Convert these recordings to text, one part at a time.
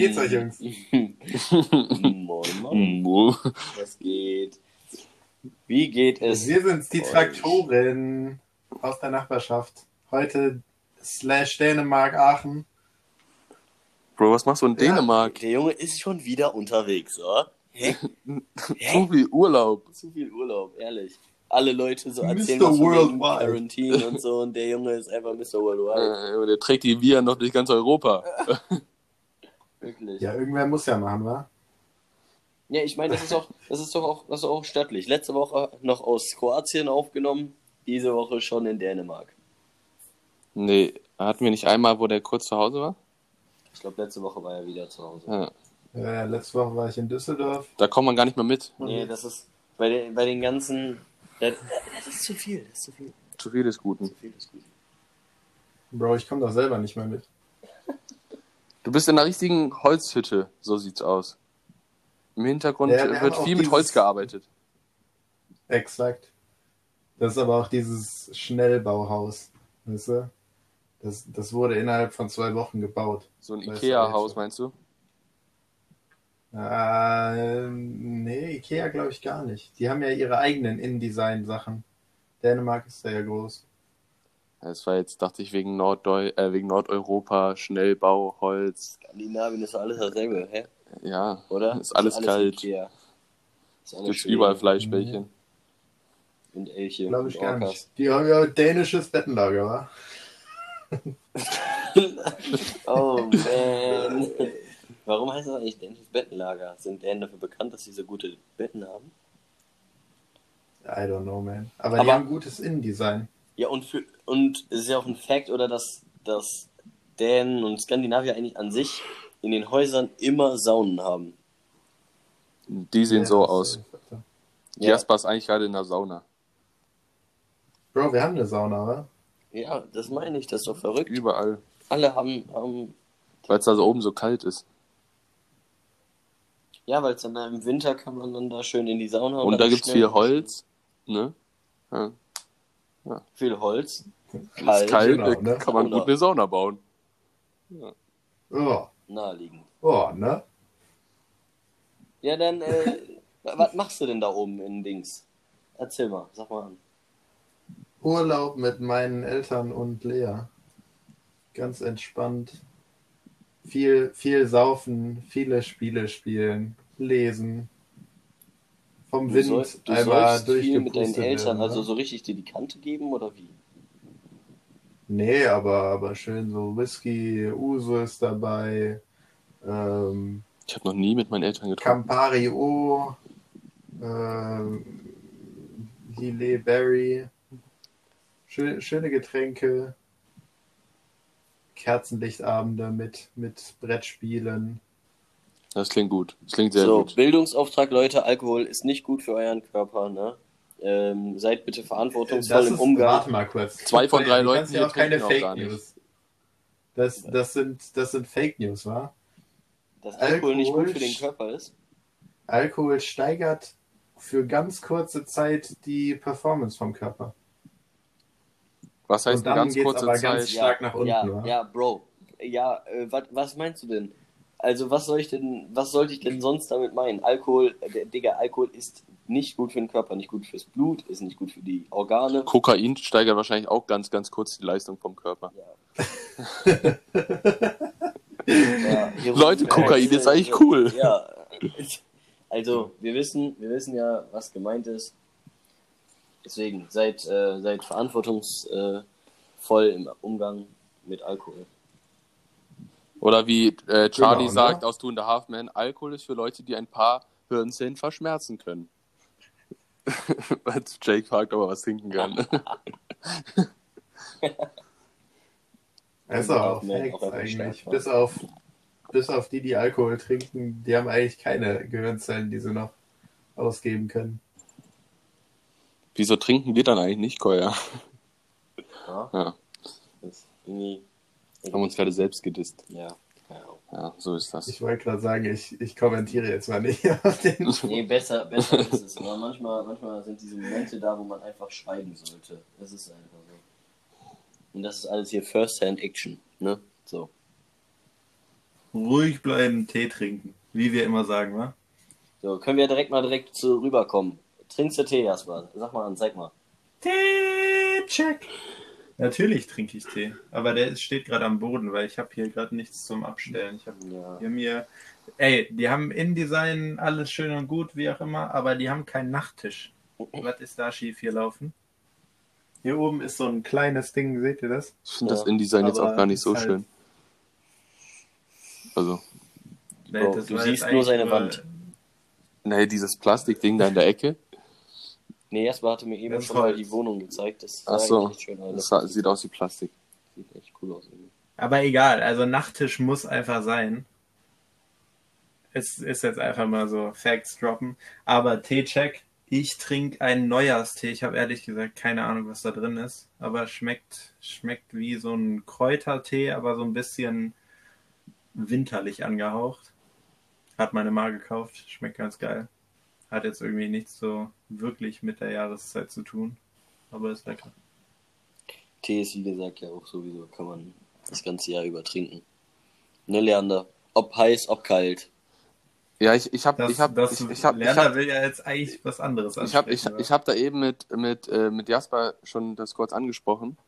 geht's euch, Jungs? Moin, moin. Mo. Was geht? Wie geht es? Wir sind's, die euch? Traktoren aus der Nachbarschaft. Heute slash Dänemark Aachen. Bro, was machst du in Ja. Dänemark? Der Junge ist schon wieder unterwegs, oder? Hä? So viel Urlaub. Zu viel Urlaub, ehrlich. Alle Leute so Mr. erzählen was von wegen Worldwide. Quarantine und so und der Junge ist einfach Mr. Worldwide. Äh, der trägt die Viren noch durch ganz Europa. Wirklich. Ja, irgendwer muss ja machen, wa? Ja, ich meine, das ist auch, das ist doch auch, das ist auch stattlich. Letzte Woche noch aus Kroatien aufgenommen, diese Woche schon in Dänemark. Nee, hatten wir nicht einmal, wo der kurz zu Hause war? Ich glaube, letzte Woche war er wieder zu Hause. Ja. Ja, letzte Woche war ich in Düsseldorf. Da kommt man gar nicht mehr mit. Nee, das ist bei den, bei den ganzen. Das, das ist zu viel, das ist zu viel. Zu viel des Zu Guten. viel ist gut. Bro, ich komme doch selber nicht mehr mit. Du bist in einer richtigen Holzhütte, so sieht's aus. Im Hintergrund Ja, wir wird viel mit Holz gearbeitet. Exakt. Das ist aber auch dieses Schnellbauhaus. Weißt du? Das, das wurde innerhalb von zwei Wochen gebaut. So ein Ikea-Haus, meinst du? Äh, nee, Ikea glaube ich gar nicht. Die haben ja ihre eigenen InDesign-Sachen. Dänemark ist da ja groß. Das war jetzt, dachte ich, wegen, Norddeu äh, wegen Nordeuropa, Schnellbau, Holz. Skandinavien ist alles dasselbe, hä? Ja, Oder? Ist alles kalt. Ikea. Ist alles gibt's überall Fleischbällchen. Und Elche. Glaube ich gar Orcas. nicht. Die haben ja dänisches Bettenlager, wa? oh man. Warum heißt das eigentlich dänisches Bettenlager? Sind Dänen dafür bekannt, dass sie so gute Betten haben? I don't know, man. Aber, Aber- die haben gutes InDesign. Ja, und, für, und es ist ja auch ein Fact, oder dass, dass Dänen und Skandinavier eigentlich an sich in den Häusern immer Saunen haben. Die sehen Ja, so aus. ja- Ja. Jasper ist eigentlich gerade in der Sauna. Bro, wir haben eine Sauna, wa? Ja, das meine ich, das ist doch verrückt. Überall. Alle haben, haben Weil es da so oben so kalt ist. ja, weil es dann da im Winter kann man dann da schön in die Sauna Und da gibt's schnell- viel Holz. Ne? Ja. Viel Holz. Ist Kalt. kalt, genau, ne? kann man Sauna. gut eine Sauna bauen. Oh, Naheliegend. oh, ne? Ja, dann, äh, was machst du denn da oben in Dings? Erzähl mal, sag mal an. Urlaub mit meinen Eltern und Lea. Ganz entspannt. Viel, viel saufen, viele Spiele spielen, lesen. Vom Du, Wind soll, du einmal sollst viel mit deinen Eltern, werden, also ne? so richtig dir die Kante geben oder wie? Nee, aber, aber schön so Whisky, Uso ist dabei, ähm, Ich habe noch nie mit meinen Eltern getrunken. Campari O, ähm, Lillet Berry, schön, schöne Getränke, Kerzenlichtabende mit, mit Brettspielen. Das klingt gut. Das klingt sehr so, gut. Bildungsauftrag, Leute, Alkohol ist nicht gut für euren Körper, ne? Ähm, seid bitte verantwortungsvoll Das im ist, Umgang. warte mal kurz. Zwei von drei Leuten kannst ja auch keine auch Fake gar nicht. News. Das, das, sind, das sind Fake News, wa? Dass Alkohol nicht gut für Alkohol- den Körper ist. Alkohol steigert für ganz kurze Zeit die Performance vom Körper. Was heißt Und eine dann ganz geht's kurze aber ganz Zeit? stark nach unten, ja, wa? ja, Bro. Ja, äh, wat, was meinst du denn? Also was soll ich denn, was sollte ich denn sonst damit meinen? Alkohol, äh, Digga, Alkohol ist nicht gut für den Körper, nicht gut fürs Blut, ist nicht gut für die Organe. Kokain steigert wahrscheinlich auch ganz, ganz kurz die Leistung vom Körper. Ja, Leute, Kokain ist eigentlich cool. Ja. Also, wir wissen, wir wissen ja, was gemeint ist. Deswegen, seid, äh, seid verantwortungsvoll im Umgang mit Alkohol. Oder wie äh, Charlie Genau, ne? sagt aus Two and a Half Men, Alkohol ist für Leute, die ein paar Hirnzellen verschmerzen können. Als Jake fragt, ob er was trinken kann. Ist auch Nee, Facts eigentlich. stark, Bis auf, bis auf die, die Alkohol trinken, die haben eigentlich keine Gehirnzellen, die sie noch ausgeben können. Wieso trinken wir dann eigentlich nicht, Koya? Ja, Ja, das ist irgendwie. Haben uns gerade selbst gedisst. Ja. Ja, so ist das. Ich wollte gerade sagen, ich, ich kommentiere jetzt mal nicht auf den. Nee, besser, besser ist es. Aber manchmal, manchmal sind diese Momente da, wo man einfach schweigen sollte. Das ist einfach so. Und das ist alles hier First-Hand-Action, ne? So. Ruhig bleiben, Tee trinken. Wie wir immer sagen, wa? So, können wir direkt mal direkt zu rüberkommen. Trinkst du Tee, Jasper? Sag mal an, zeig mal. Tee, check. Natürlich trinke ich Tee, aber der ist- steht gerade am Boden, weil ich habe hier gerade nichts zum Abstellen. Ich habe Ja. hier mir, ey, die haben InDesign alles schön und gut, wie auch immer, aber die haben keinen Nachttisch. Was ist da schief hier laufen? Hier oben ist so ein kleines Ding, seht ihr das? Ich finde Ja, das InDesign jetzt aber auch gar nicht so halt- schön. Also, Nee, Oh, das du siehst jetzt nur seine Wand. nee, dieses Plastikding da in der Ecke, Nee, Jasper hatte mir eben Das schon mal die Wohnung gezeigt. Das Ach so. echt schön aus. das sah- sieht aus wie Plastik. Sieht echt cool aus. irgendwie. Aber egal, also Nachttisch muss einfach sein. Es ist jetzt einfach mal so Facts droppen. Aber Teecheck, ich trinke einen Neujahrstee. Ich habe ehrlich gesagt keine Ahnung, was da drin ist. Aber schmeckt, schmeckt wie so ein Kräutertee, aber so ein bisschen winterlich angehaucht. Hat meine Ma gekauft, schmeckt ganz geil. Hat jetzt irgendwie nichts so wirklich mit der Jahreszeit zu tun. Aber ist lecker. Tee ist, wie gesagt, ja auch sowieso, kann man das ganze Jahr über trinken. Ne, Leander? Ob heiß, ob kalt. Ja, ich, ich habe, Das, ich habe, das ich, ich habe, ich Lerner habe, will ja jetzt eigentlich was anderes ich habe, ich, ich hab da eben mit mit äh, mit Jasper schon das kurz angesprochen.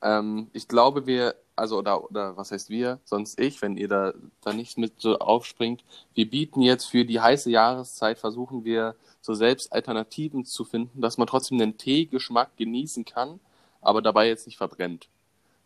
Ähm, ich glaube, wir, also oder oder was heißt wir, sonst ich, wenn ihr da da nicht mit so aufspringt. Wir bieten jetzt für die heiße Jahreszeit versuchen wir so selbst Alternativen zu finden, dass man trotzdem den Teegeschmack genießen kann, aber dabei jetzt nicht verbrennt.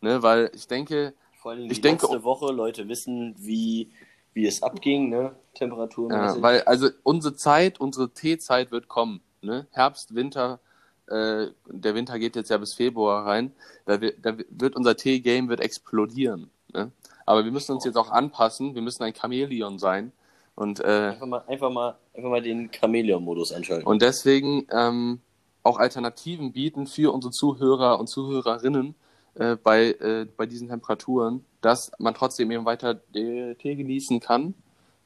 Ne, weil ich denke, Vor allem Ich die denke- letzte Woche, Leute wissen, wie, wie es abging, ne? Temperaturmäßig. Ja, weil also unsere Zeit, unsere Teezeit wird kommen. Ne? Herbst, Winter, äh, der Winter geht jetzt ja bis Februar rein. Da, wird- da wird unser Tee-Game wird explodieren. Ne? Aber wir müssen uns jetzt auch anpassen. Wir müssen ein Chamäleon sein. Und, äh, einfach, mal, einfach, mal, einfach mal den Chamäleon-Modus anschalten. und deswegen ähm, auch Alternativen bieten für unsere Zuhörer und Zuhörerinnen äh, bei, äh, bei diesen Temperaturen, dass man trotzdem eben weiter den Tee genießen kann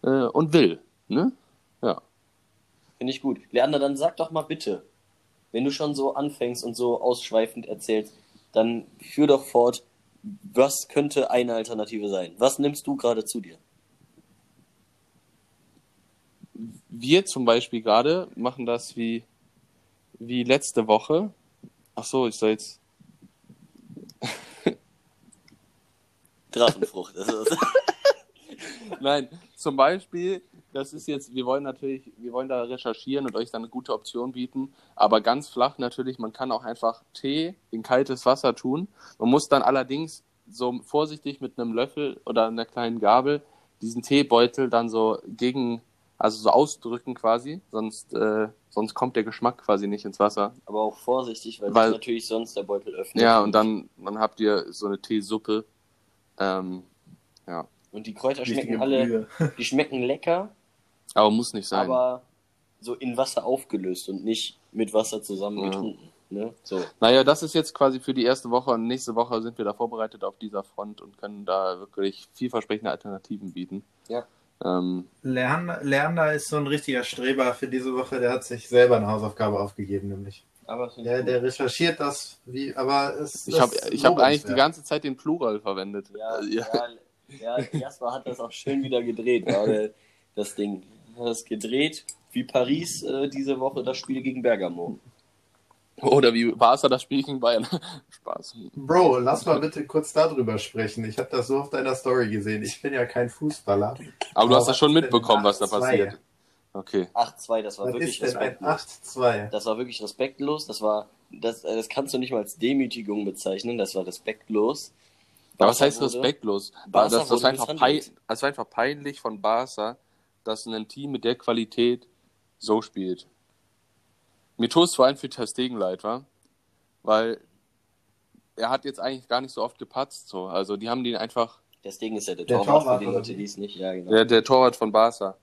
äh, und will. Ne? Ja. Finde ich gut. Leander, dann sag doch mal bitte, wenn du schon so anfängst und so ausschweifend erzählst, dann führ doch fort, was könnte eine Alternative sein? Was nimmst du gerade zu dir? wir zum Beispiel gerade machen das wie, wie letzte Woche. Ach so, ich soll jetzt. Drachenfrucht. Das ist, Nein, zum Beispiel, das ist jetzt, wir wollen natürlich, wir wollen da recherchieren und euch dann eine gute Option bieten, aber ganz flach natürlich, man kann auch einfach Tee in kaltes Wasser tun. Man muss dann allerdings so vorsichtig mit einem Löffel oder einer kleinen Gabel diesen Teebeutel dann so gegen, also so ausdrücken quasi, sonst, äh, sonst kommt der Geschmack quasi nicht ins Wasser. aber auch vorsichtig, weil, Weil- natürlich sonst der Beutel öffnet. Ja, und dann, dann habt ihr so eine Teesuppe. Ähm, ja. Und die Kräuter schmecken alle, die schmecken lecker, Aber muss nicht sein. aber so in Wasser aufgelöst und nicht mit Wasser zusammen Ja. getrunken. Ne? So. Naja, das ist jetzt quasi für die erste Woche und nächste Woche sind wir da vorbereitet auf dieser Front und können da wirklich vielversprechende Alternativen bieten. Ja. Ähm, Leander, Leander ist so ein richtiger Streber für diese Woche. Der hat sich selber eine Hausaufgabe aufgegeben, nämlich. Aber Der, der recherchiert das, wie, aber es ich habe ist ich hab eigentlich die ganze Zeit den Plural verwendet. Ja, Also, ja. ja, Jasper hat das auch schön wieder gedreht, gerade das Ding. Hat das gedreht, wie Paris äh, diese Woche das Spiel gegen Bergamo. Oder wie Barca das Spiel gegen Bayern. Spaß. Bro, lass mal bitte kurz darüber sprechen. Ich habe das so auf deiner Story gesehen. Ich bin ja kein Fußballer. Aber du hast was das schon mitbekommen, was da 8-2? passiert. Okay. 8-2, das war Was wirklich ist denn ein respektlos. 8-2? Das war wirklich respektlos. Das war, das, äh, das kannst du nicht mal als Demütigung bezeichnen. Das war respektlos. Aber was heißt wurde- respektlos? Barca das, das, wurde war einfach pein, misshandelt. das war einfach peinlich von Barca, dass ein Team mit der Qualität so spielt. Mir tut es vor allem für Ter Stegen leid, wa? Weil er hat jetzt eigentlich gar nicht so oft gepatzt. So. Also die haben den einfach, Deswegen ist er der, Der Torwart, Torwart, für die oder Leute, wie? die es nicht. Ja, genau. der, der Torwart von Barca.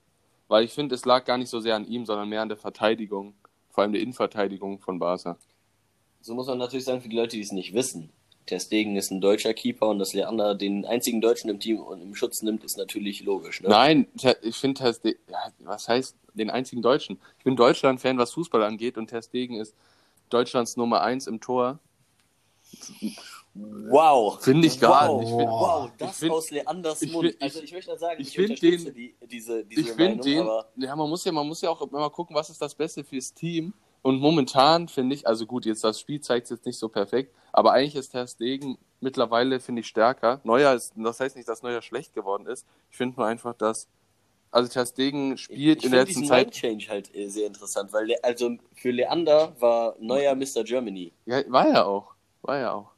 Weil ich finde, es lag gar nicht so sehr an ihm, sondern mehr an der Verteidigung. Vor allem der Innenverteidigung von Barca. So muss man natürlich sagen, für die Leute, die es nicht wissen. Ter Stegen ist ein deutscher Keeper und dass Leander den einzigen Deutschen im Team und im Schutz nimmt, ist natürlich logisch. Ne? Nein, ich finde Ter Stegen, was heißt den einzigen Deutschen? Ich bin Deutschland-Fan, was Fußball angeht und Ter Stegen ist Deutschlands Nummer eins im Tor. Wow. Finde ich gar wow. nicht. Ich find- wow, das ich find- aus Leanders ich Mund. find- also ich möchte sagen, ich ich, find unterstütze den- die, diese, diese Ich finde Meinung, den, ja, man muss ja, man muss ja auch immer gucken, was ist das Beste fürs Team. Und momentan finde ich, also gut, jetzt das Spiel zeigt es jetzt nicht so perfekt, aber eigentlich ist Ter Stegen mittlerweile, finde ich, stärker. Neuer ist, das heißt nicht, dass Neuer schlecht geworden ist. Ich finde nur einfach, dass, also Ter Stegen spielt ich in der finde letzten Zeit, Mind-Change halt äh, sehr interessant, weil Le also für Leander war neuer Mr. Germany. ja, war ja auch, war ja auch.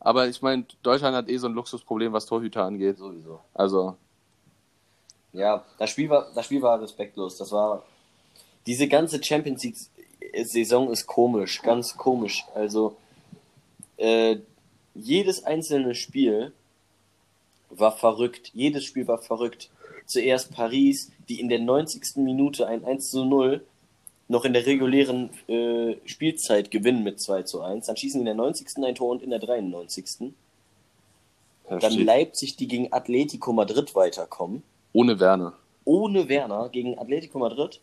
Aber ich meine, Deutschland hat eh so ein Luxusproblem, was Torhüter angeht. Sowieso. Also, Ja, das Spiel war, das Spiel war respektlos. Das war diese ganze Champions League Saison ist komisch, ganz komisch. Also äh, jedes einzelne Spiel war verrückt. Jedes Spiel war verrückt. Zuerst Paris, die in der 90. Minute ein 1 zu 0 noch in der regulären äh, Spielzeit gewinnen mit 2 zu 1. Dann schießen in der 90. ein Tor und in der 93. Dann heftig. Leipzig, die gegen Atletico Madrid weiterkommen ohne Werner. ohne Werner gegen Atletico Madrid.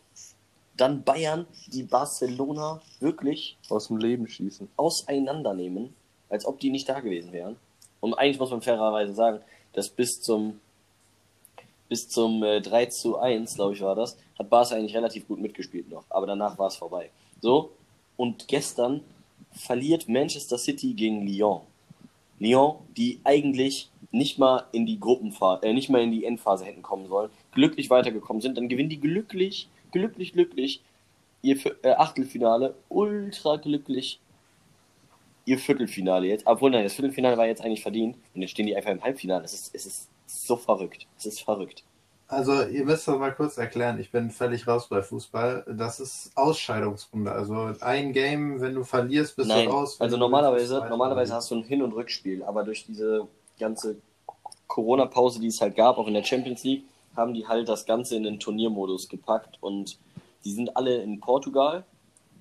Dann Bayern, die Barcelona wirklich Aus dem Leben schießen. auseinandernehmen, als ob die nicht da gewesen wären. Und eigentlich muss man fairerweise sagen, dass bis zum bis zum äh, 3 zu 1, glaube ich, war das, hat Barca eigentlich relativ gut mitgespielt noch. Aber danach war es vorbei. So, und gestern verliert Manchester City gegen Lyon. Lyon, die eigentlich nicht mal in die Gruppenphase, äh, nicht mal in die Endphase hätten kommen sollen, glücklich weitergekommen sind, dann gewinnen die glücklich, glücklich, glücklich ihr äh, Achtelfinale, ultra glücklich ihr Viertelfinale jetzt. Obwohl, nein, das Viertelfinale war jetzt eigentlich verdient und jetzt stehen die einfach im Halbfinale. Es ist, es ist so verrückt. Es ist verrückt. Also, ihr müsst doch mal kurz erklären, ich bin völlig raus bei Fußball. Das ist Ausscheidungsrunde. Also ein Game, wenn du verlierst, bist Nein, du raus. also normalerweise, normalerweise hast du ein Hin- und Rückspiel, aber durch diese ganze Corona-Pause, die es halt gab, auch in der Champions League, haben die halt das Ganze in den Turniermodus gepackt und die sind alle in Portugal,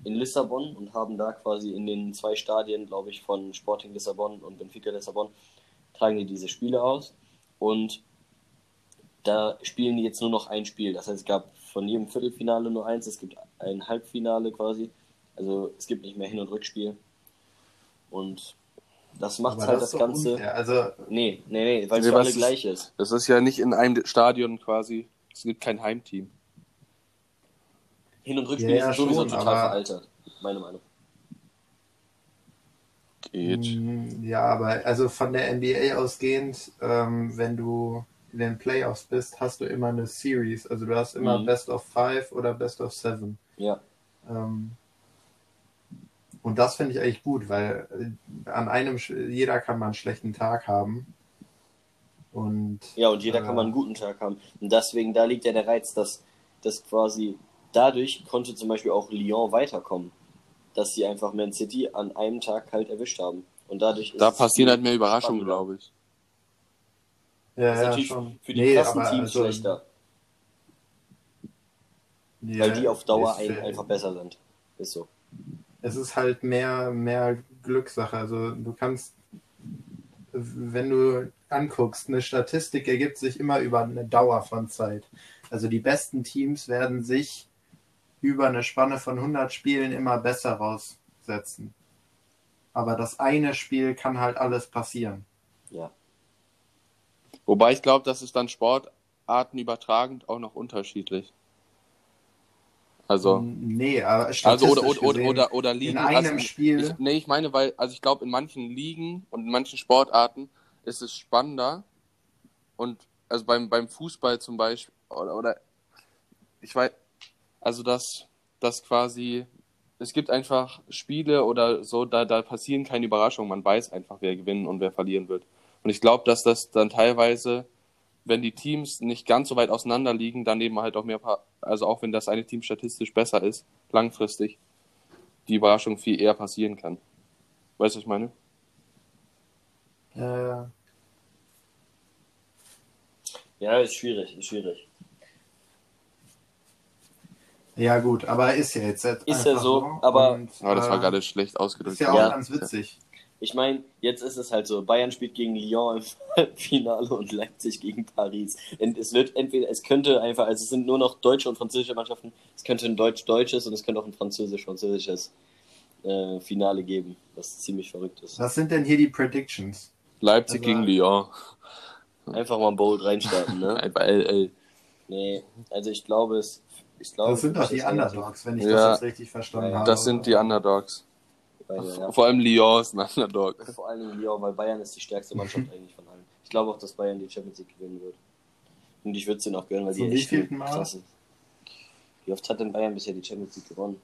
in Lissabon und haben da quasi in den zwei Stadien, glaube ich, von Sporting Lissabon und Benfica Lissabon, tragen die diese Spiele aus und da spielen die jetzt nur noch ein Spiel. Das heißt, es gab von jedem Viertelfinale nur eins, es gibt ein Halbfinale quasi. Also es gibt nicht mehr Hin- und Rückspiel. Und das macht halt das das, Ganze. unfair. Also, Nee, nee, nee, weil es Nee, für alle ist- gleich ist. Das ist ja nicht in einem Stadion quasi. Es gibt kein Heimteam. Hin- und Rückspiel Ja, ja, ist sowieso schon, total aber- veraltet. Meine Meinung. Geht. Mm, Ja, aber also von der NBA ausgehend, ähm, wenn du in den Playoffs bist, hast du immer eine Series. Also du hast immer Mhm. Best of Five oder Best of Seven. Ja. Ähm, und das finde ich eigentlich gut, weil äh, an einem, jeder kann mal einen schlechten Tag haben. Und Ja, und jeder äh, kann mal einen guten Tag haben. Und deswegen, da liegt ja der Reiz, dass, dass quasi dadurch konnte zum Beispiel auch Lyon weiterkommen. Dass sie einfach Man City an einem Tag halt erwischt haben. Und dadurch ist Da passieren halt mehr Überraschungen, glaube ich. Ja, Das ist ja, natürlich schon. für die Nee, krassen Teams also, schlechter, ja, weil die auf Dauer einfach besser sind. Ist so. Es ist halt mehr, mehr Glückssache. Also du kannst, wenn du anguckst, eine Statistik ergibt sich immer über eine Dauer von Zeit. Also die besten Teams werden sich über eine Spanne von 100 Spielen immer besser raussetzen. Aber das eine Spiel kann halt alles passieren. Ja. Wobei ich glaube, das ist dann Sportarten übertragend auch noch unterschiedlich. Also, Nee, aber also oder, oder, gesehen, oder, oder Ligen. in einem also, Spiel. Ich, nee, ich meine, weil, also ich glaube, in manchen Ligen und in manchen Sportarten ist es spannender. Und also beim, beim Fußball zum Beispiel, oder, oder ich weiß, also dass das quasi, es gibt einfach Spiele oder so, da, da passieren keine Überraschungen. Man weiß einfach, wer gewinnen und wer verlieren wird. Und ich glaube, dass das dann teilweise, wenn die Teams nicht ganz so weit auseinander liegen, dann eben halt auch mehr, also auch wenn das eine Team statistisch besser ist, langfristig, die Überraschung viel eher passieren kann. Weißt du, was ich meine? äh, Ja, ist schwierig, ist schwierig. ja gut, aber ist ja jetzt Ist einfach ja so, aber- und, Aber das war äh, gerade schlecht ist ausgedrückt. ja auch Ja. ganz witzig. Ich meine, jetzt ist es halt so, Bayern spielt gegen Lyon im Halbfinale und Leipzig gegen Paris. Und es wird entweder, es könnte einfach, also es sind nur noch deutsche und französische Mannschaften, es könnte ein deutsch-deutsches und es könnte auch ein französisch-französisches äh, Finale geben, was ziemlich verrückt ist. Was sind denn hier die Predictions? Leipzig Also- gegen Lyon. Einfach mal bold reinstarten, ne? Einfach LL. nee, also ich glaube es. Ich glaube, Das sind doch die Underdogs, wenn ich Ja. das jetzt richtig verstanden Ja, habe. Das sind die Underdogs. Beide, ja. Vor allem Lyon ist ein Underdog. Vor allem Lyon, weil Bayern ist die stärkste Mannschaft eigentlich von allen. Ich glaube auch, dass Bayern die Champions League gewinnen wird. Und ich würde es denen auch gönnen, weil Zum die echt krass sind. Wie oft hat denn Bayern bisher die Champions League gewonnen?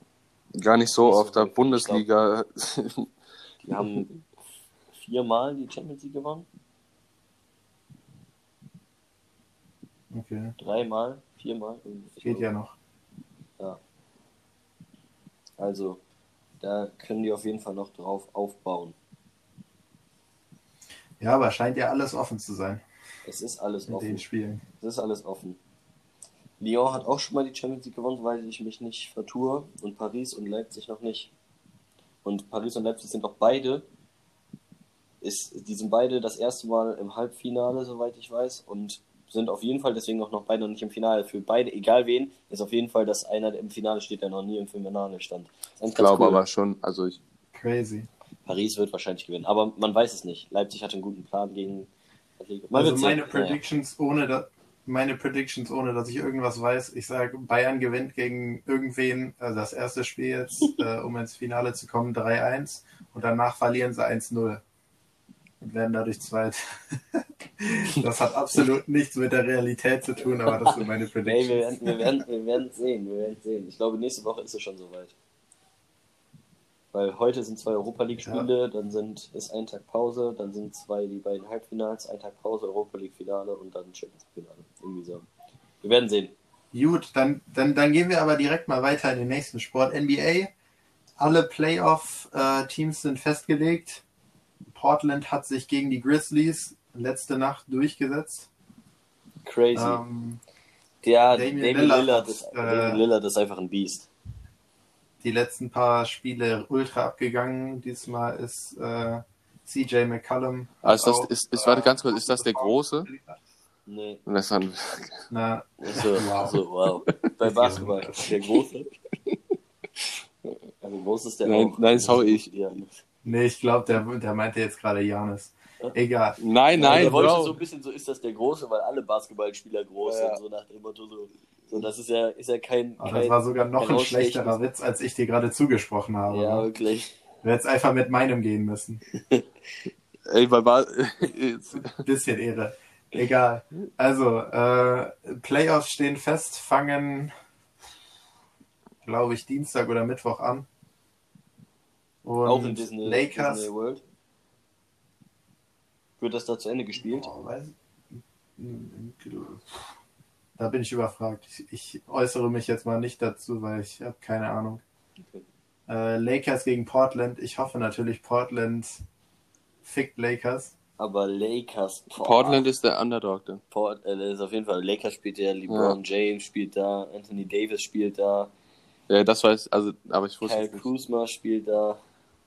Gar nicht so auf der. Bundesliga. Die haben viermal die Champions League gewonnen. Okay, Dreimal, viermal. Geht glaube- ja noch. Also, da können die auf jeden Fall noch drauf aufbauen. Ja, aber scheint ja alles offen zu sein Es ist alles in offen. den Spielen. Es ist alles offen. Lyon hat auch schon mal die Champions League gewonnen, weil ich mich nicht vertue. Und Paris und Leipzig noch nicht. Und Paris und Leipzig sind auch beide. Ist, die sind beide das erste Mal im Halbfinale, soweit ich weiß. Und sind auf jeden Fall deswegen auch noch beide noch nicht im Finale. Für beide, egal wen, ist auf jeden Fall, dass einer im Finale steht, der noch nie im Finale stand. Ich glaube cool. aber schon. Also ich, Crazy. Paris wird wahrscheinlich gewinnen. Aber man weiß es nicht. Leipzig hat einen guten Plan gegen. Man Also meine sehen. Naja. Predictions, ohne da, meine Predictions, ohne dass ich irgendwas weiß. Ich sage, Bayern gewinnt gegen irgendwen, also das erste Spiel jetzt, äh, um ins Finale zu kommen, 3-1 und danach verlieren sie 1-0 und werden dadurch zweit. das hat absolut nichts mit der Realität zu tun, aber das sind meine Nee, wir Predictions. werden, wir, werden, wir werden sehen, wir werden sehen. Ich glaube, nächste Woche ist es schon soweit. Weil heute sind zwei Europa League-Spiele, dann sind, ist ein Tag Pause, dann sind zwei die beiden Halbfinals, ein Tag Pause, Europa League-Finale und dann Champions League-Finale. Irgendwie so. Wir werden sehen. Gut, dann, dann, dann gehen wir aber direkt mal weiter in den nächsten Sport. NBA. Alle Playoff-Teams sind festgelegt. Portland hat sich gegen die Grizzlies letzte Nacht durchgesetzt. Crazy. Ähm, ja, Damian Damian, Lillard Lillard, ist, äh, Damian Lillard ist einfach ein Biest. die letzten paar Spiele ultra abgegangen. Diesmal ist äh, CJ McCollum. Ah, ist das- auch, ist- ist- warte ganz kurz, ist das der Große? Nee, und das dann, Na, so, Wow. so, wow. Bei Basketball. Der Große. Also groß ist der Nein, auch. nein, sorry, ich- Ja. Nee, ich glaube, der, der meinte jetzt gerade Janis. Egal. nein, nein, der wollte Bro. so ein bisschen so ist das der Große, weil alle Basketballspieler groß Ja. sind, so nach dem Motto so. So, das ist ja, ist ja kein. Aber kein das war sogar noch ein schlechterer Witz, als ich dir gerade zugesprochen habe. Ja, ne? wirklich. Du hättest einfach mit meinem gehen müssen. Ey, bei Bas jetzt- Bisschen Ehre. Egal. Also, äh, Playoffs stehen fest, fangen, glaube ich, Dienstag oder Mittwoch an. Und Auch in Disney, Lakers. Disney World. Wird das da zu Ende gespielt? Oh, weiß, da bin ich überfragt. Ich, ich äußere mich jetzt mal nicht dazu, weil ich habe keine Ahnung. Okay. Äh, Lakers gegen Portland. Ich hoffe natürlich, Portland fickt Lakers. Aber Lakers. boah, Portland ist der Underdog dann. Port, äh, ist auf jeden Fall. Lakers spielt ja, LeBron James spielt da, Anthony Davis spielt da, Ja, das weiß, also, aber ich wusste Kyle. Kuzma spielt da.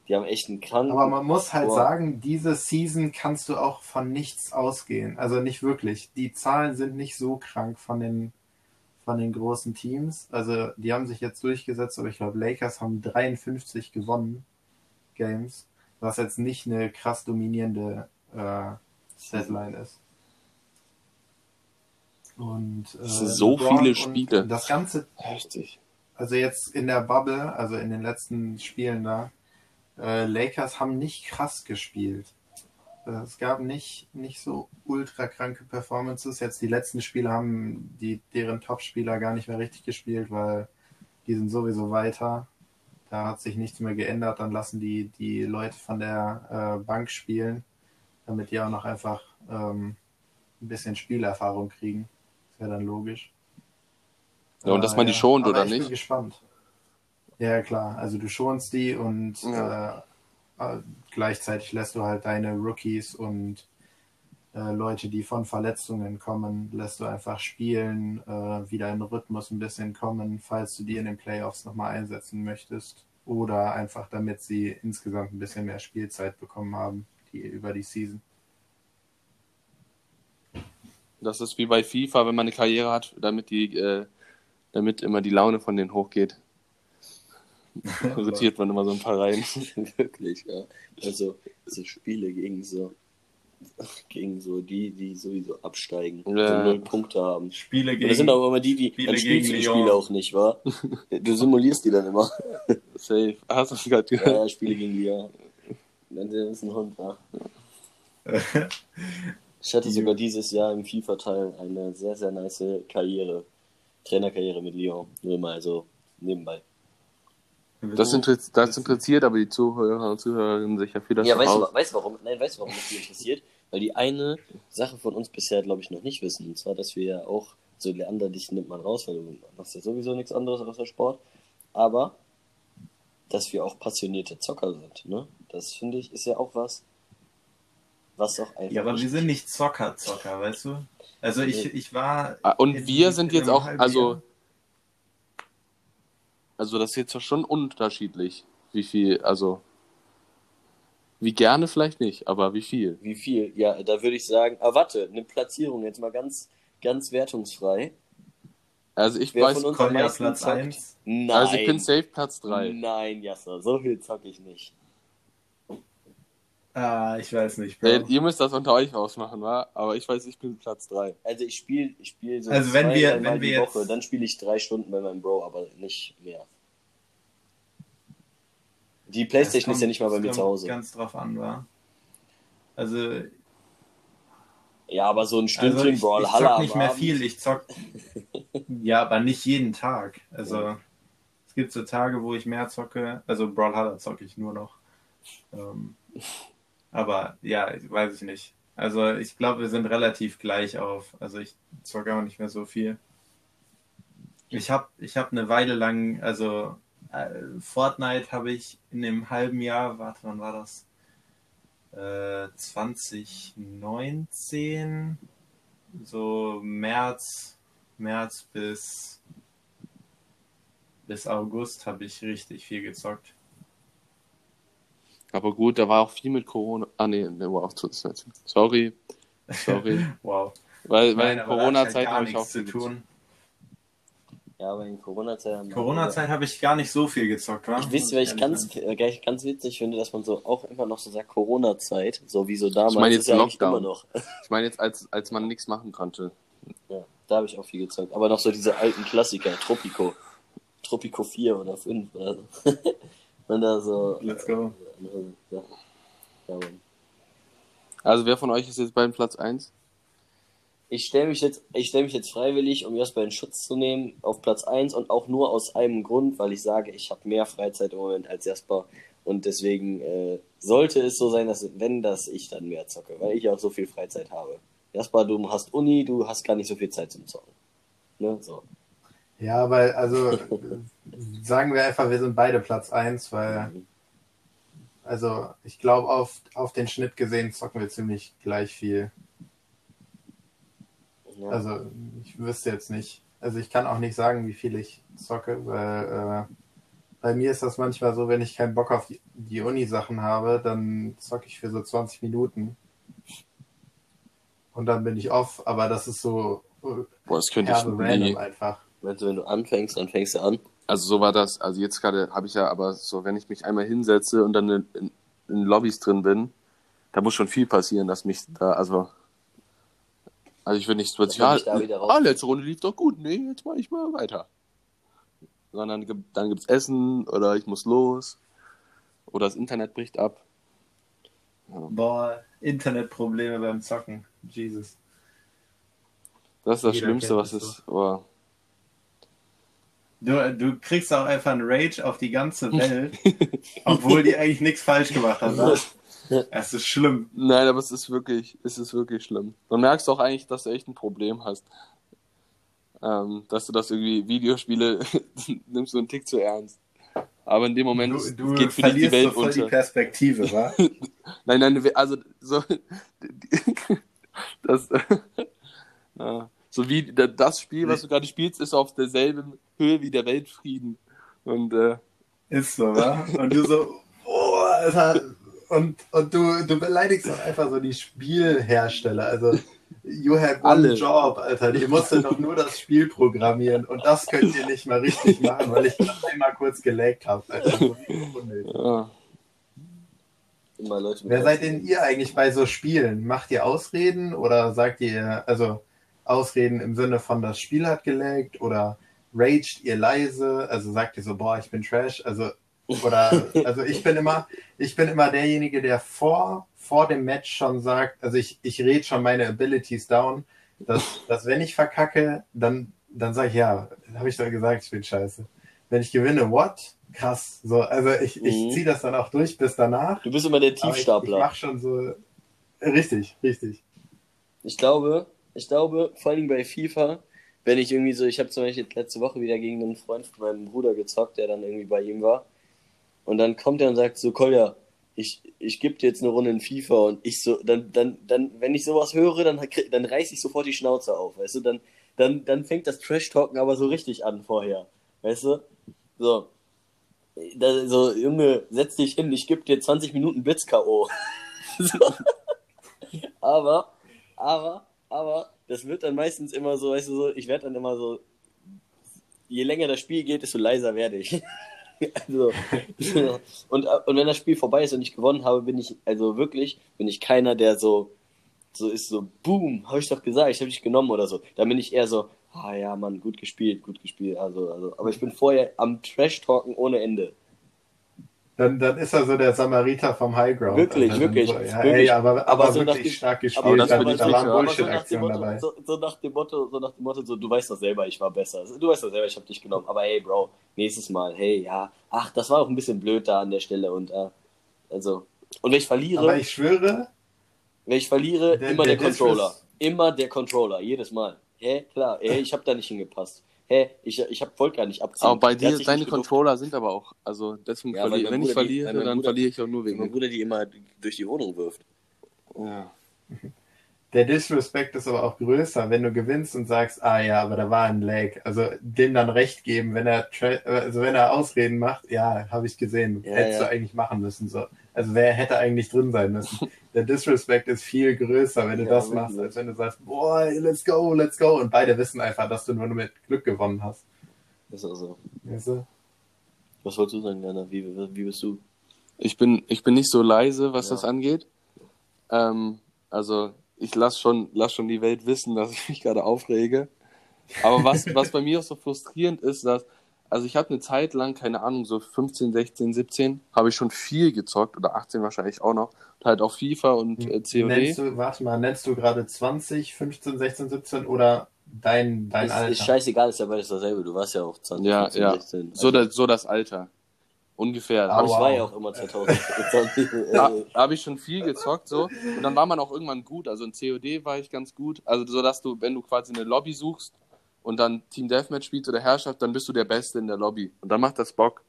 Die haben echt einen kranken. Aber man muss halt Boah. sagen, diese Season kannst du auch von nichts ausgehen. Also nicht wirklich. Die Zahlen sind nicht so krank von den, von den großen Teams. Also die haben sich jetzt durchgesetzt, aber ich glaube, Lakers haben 53 gewonnen Games, was jetzt nicht eine krass dominierende äh, Statline ist. Und äh, Das sind so viele Spiele. Das Ganze Heftig. also jetzt in der Bubble, also in den letzten Spielen da, äh, Lakers haben nicht krass gespielt. Äh, Es gab nicht, nicht so ultra kranke Performances. Jetzt die letzten Spiele haben die, deren Top-Spieler gar nicht mehr richtig gespielt, weil die sind sowieso weiter. Da hat sich nichts mehr geändert. Dann lassen die, die Leute von der äh, Bank spielen, damit die auch noch einfach ähm, ein bisschen Spielerfahrung kriegen. Das wäre dann logisch. Ja, und dass man die schont, aber oder ich nicht? bin gespannt. Ja, klar. Also du schonst die und Ja. äh, äh, gleichzeitig lässt du halt deine Rookies und äh, Leute, die von Verletzungen kommen, lässt du einfach spielen, äh, wieder in den Rhythmus ein bisschen kommen, falls du die in den Playoffs nochmal einsetzen möchtest. Oder einfach damit sie insgesamt ein bisschen mehr Spielzeit bekommen haben, die über die Season. Das ist wie bei FIFA, wenn man eine Karriere hat, damit die, äh, damit immer die Laune von denen hochgeht. rotiert man immer so ein paar rein. Wirklich, ja. Also, so Spiele gegen so, gegen so die, die sowieso absteigen, Ja. so null Punkte haben. Spiele Und gegen. das sind auch immer die, die, Spiele dann spielst du die Lyon. Spiele auch nicht, wa? Du simulierst die dann immer. Safe. Hast du es gerade gehört? ja, Spiele gegen Lyon. Dann ist ein Hund, wa? Ich hatte sogar dieses Jahr im FIFA-Teil eine sehr, sehr nice Karriere, Trainerkarriere mit Lyon. Nur mal so nebenbei. Das, interess das interessiert aber die Zuhörer und Zuhörerinnen sicher viel. Ja, weißt du, weißt du warum? Nein, weißt du, warum das mich interessiert? Weil die eine Sache von uns bisher, glaube ich, noch nicht wissen. Und zwar, dass wir ja auch, so Leander, dich nimmt man raus, weil du machst ja sowieso nichts anderes außer Sport. Aber, dass wir auch passionierte Zocker sind, ne? Das finde ich, ist ja auch was, was auch einfach. Ja, aber wir sind nicht Zocker-Zocker, weißt du? Also ich, ich war. Ah, Und wir sind in jetzt auch, also, also das ist jetzt schon unterschiedlich, wie viel, also, wie gerne vielleicht nicht, aber wie viel. Wie viel? Ja, da würde ich sagen, ah, warte, eine Platzierung jetzt mal ganz, ganz wertungsfrei. Also ich Wer weiß, von uns am Kolja meisten Platz zockt? 1. Nein. also ich bin safe Platz 3. Nein, Jasser, so viel zocke ich nicht. Ah, ich weiß nicht, Bro. Ey, ihr müsst das unter euch ausmachen, wa? Aber ich weiß, ich bin Platz 3. Also ich spiele ich spiel so Also wenn wir- wenn die wir Woche, jetzt- dann spiele ich drei Stunden bei meinem Bro, aber nicht mehr. Die Playstation Es ist ja nicht mal bei kommt- mir zu kommt Hause. Ganz drauf an, war. Also, Ja, aber so ein also Stündchen ich, ich Brawlhalla zock am nicht mehr Abend. viel. Ich zock. ja, aber nicht jeden Tag. Also, es gibt so Tage, wo ich mehr zocke. Also, Brawlhalla zocke ich nur noch. Ähm, aber ja, weiß ich nicht. Also, ich glaube, wir sind relativ gleich auf. Also, ich zocke auch nicht mehr so viel. Ich habe ich hab eine Weile lang, also äh, Fortnite habe ich in dem halben Jahr, warte, wann war das? Äh, 2019, so März, März bis, bis August habe ich richtig viel gezockt. Aber gut, da war auch viel mit Corona. Ah, nee, nee wow, nicht. Sorry. Sorry. Wow. Weil, weil Nein, in da Corona-Zeit habe halt ich gar auch viel zu tun. Ja, aber in Corona-Zeit. Corona-Zeit habe ich gar nicht so viel gezockt, wa? Ich wisst ihr, was ich ganz, äh, ganz witzig finde, dass man so auch immer noch so sagt, Corona-Zeit, so wie so damals. Ich meine jetzt ist ja Lockdown. immer noch. Ich meine jetzt, als, als man nichts machen konnte. Ja, da habe ich auch viel gezockt. Aber noch so diese alten Klassiker, Tropico. Tropico 4 oder 5 oder so. Und da so. Let's go. Also wer von euch ist jetzt beim Platz 1? Ich stelle mich jetzt, ich stelle mich jetzt freiwillig, um Jasper in Schutz zu nehmen, auf Platz 1 und auch nur aus einem Grund, weil ich sage, ich habe mehr Freizeit im Moment als Jasper und deswegen äh, sollte es so sein, dass wenn das ich dann mehr zocke, weil ich auch so viel Freizeit habe. Jasper, du hast Uni, du hast gar nicht so viel Zeit zum Zocken. Ne? So. Ja, aber also sagen wir einfach, wir sind beide Platz 1, weil, also ich glaube, auf, auf den Schnitt gesehen zocken wir ziemlich gleich viel. Ja. Also ich wüsste jetzt nicht. Also ich kann auch nicht sagen, wie viel ich zocke, weil äh, bei mir ist das manchmal so, wenn ich keinen Bock auf die, die Uni-Sachen habe, dann zocke ich für so 20 Minuten. Und dann bin ich off, aber das ist so Boah, das könnte ich nie. einfach. Also wenn du anfängst, dann fängst du an. Also so war das. Also jetzt gerade habe ich ja, aber so, wenn ich mich einmal hinsetze und dann in, in, in Lobbys drin bin, da muss schon viel passieren, dass mich da, also, also ich würde nicht plötzlich, Dass man ja, dich da wieder raus- ah, letzte Runde lief doch gut, nee, jetzt mache ich mal weiter. Sondern gibt- dann gibt's Essen oder ich muss los oder das Internet bricht ab. Boah, Internetprobleme beim Zocken. Jesus. Das ist das Jeder Schlimmste, was das ist. Oh. Du, du kriegst auch einfach einen Rage auf die ganze Welt, obwohl die eigentlich nichts falsch gemacht haben. ne? Es ist schlimm. Nein, aber es ist wirklich, es ist wirklich schlimm. Man merkst auch eigentlich, dass du echt ein Problem hast. Ähm, dass du das irgendwie Videospiele nimmst du einen Tick zu ernst. Aber in dem Moment Du, du geht für dich die verlierst Welt so voll die unter. Perspektive, wa? Nein, nein, also so das ja, so wie das Spiel, was du gerade spielst, ist auf derselben Höhe wie der Weltfrieden. Und äh, Ist so, wa? Und du so, Oh, Alter. Und, und du, du beleidigst auch einfach so die Spielhersteller. Also You had one Alle. job, Alter. Ihr musstet doch nur das Spiel programmieren und das könnt ihr nicht mal richtig machen, weil ich das einmal kurz gelegt habe. Alter. So richtig unnötig. Ja. Wer seid denn ihr eigentlich bei so Spielen? Macht ihr Ausreden oder sagt ihr, also Ausreden im Sinne von das Spiel hat gelegt oder raged ihr leise? Also sagt ihr so, boah, ich bin Trash? Also oder also ich bin immer, ich bin immer derjenige, der vor vor dem Match schon sagt, also ich ich red schon meine Abilities down, dass dass wenn ich verkacke, dann dann sage ich ja, habe ich doch gesagt, ich bin scheiße. Wenn ich gewinne, what? Krass. So, also ich, ich Mhm. ziehe das dann auch durch bis danach. Du bist immer der Aber ich, ich Tiefstapler. mach schon so. Richtig, richtig. Ich glaube, ich glaube, vor allem bei FIFA, wenn ich irgendwie so, ich habe zum Beispiel letzte Woche wieder gegen einen Freund von meinem Bruder gezockt, der dann irgendwie bei ihm war. Und dann kommt er und sagt so, Kolja, ich, ich gebe dir jetzt eine Runde in FIFA und ich so, dann, dann, dann, wenn ich sowas höre, dann, dann reiß ich sofort die Schnauze auf, weißt du, dann, dann, dann fängt das Trash-Talken aber so richtig an vorher, weißt du? So. Da, so, Junge, setz dich hin, ich gebe dir 20 Minuten Blitz-K.O. so. Aber, aber, aber, das wird dann meistens immer so, weißt du, so, ich werde dann immer so, je länger das Spiel geht, desto leiser werde ich. also, und, und wenn das Spiel vorbei ist und ich gewonnen habe, bin ich, also wirklich, bin ich keiner, der so, so ist, so, boom, habe ich doch gesagt, ich habe dich genommen oder so. Da bin ich eher so, ah ja, Mann, gut gespielt, gut gespielt, also, also, aber ich bin vorher am Trash-Talken ohne Ende. Dann, dann ist er so der Samariter vom Highground. Wirklich. Dann wirklich, So, ja, wirklich. ey, aber, aber, Aber so nach wirklich dem- stark gespielt. Aber das da, waren ja. So Bullshit-Aktionen Motto, dabei. so, so nach dem Motto, so nach dem Motto, so, du weißt doch selber, ich war besser. Du weißt doch selber, ich habe dich genommen. Aber hey, Bro, nächstes Mal, hey, ja, ach, das war auch ein bisschen blöd da an der Stelle und äh, also und wenn ich verliere, Aber ich schwöre, wenn ich verliere, Der- immer der der, Controller, immer der Controller, jedes Mal. Hä, klar, hä, ich habe da nicht hingepasst. Hä, ich ich hab wollte gar nicht abziehen. Aber bei dir, deine Controller sind aber auch, also deswegen Ja, verliere, mein wenn ich Bruder verliere, mein dann Bruder- verliere ich auch nur Mein wegen. Bruder die immer durch die Wohnung wirft. Ja. Der Disrespect ist aber auch größer, wenn du gewinnst und sagst, ah ja, aber da war ein Lag. Also dem dann recht geben, wenn er tra- also wenn er Ausreden macht, ja, habe ich gesehen. Ja, Hättest ja. du eigentlich machen müssen. So. Also wer hätte eigentlich drin sein müssen? Der Disrespect ist viel größer, wenn du Ja, das wirklich. machst, als wenn du sagst, boah, let's go, let's go. Und beide wissen einfach, dass du nur mit Glück gewonnen hast. Ist auch so. Weißt du? Was wolltest du sagen, Jana? Wie, wie bist du? Ich bin, ich bin nicht so leise, was Ja. das angeht. Ähm, also ich lasse schon, lass schon die Welt wissen, dass ich mich gerade aufrege. Aber was, was bei mir auch so frustrierend ist, dass, also ich habe eine Zeit lang, keine Ahnung, so 15, 16, 17, habe ich schon viel gezockt oder 18 wahrscheinlich auch noch. Und halt auch FIFA und äh, Nennst COD. du, warte mal, nennst du gerade 20, 15, 16, 17 oder dein, dein ist, Alter? ist scheißegal, ist ja beides dasselbe. Du warst ja auch 20, Ja, 15, ja. 16. So, das, so das Alter. Ungefähr. Ah, Hab ich ich, wow. war ja auch immer 2000. Ja, habe ich schon viel gezockt so und dann war man auch irgendwann gut. Also in COD war ich ganz gut. Also so dass du, wenn du quasi eine Lobby suchst und dann Team Deathmatch spielst oder Herrschaft, dann bist du der Beste in der Lobby und dann macht das Bock.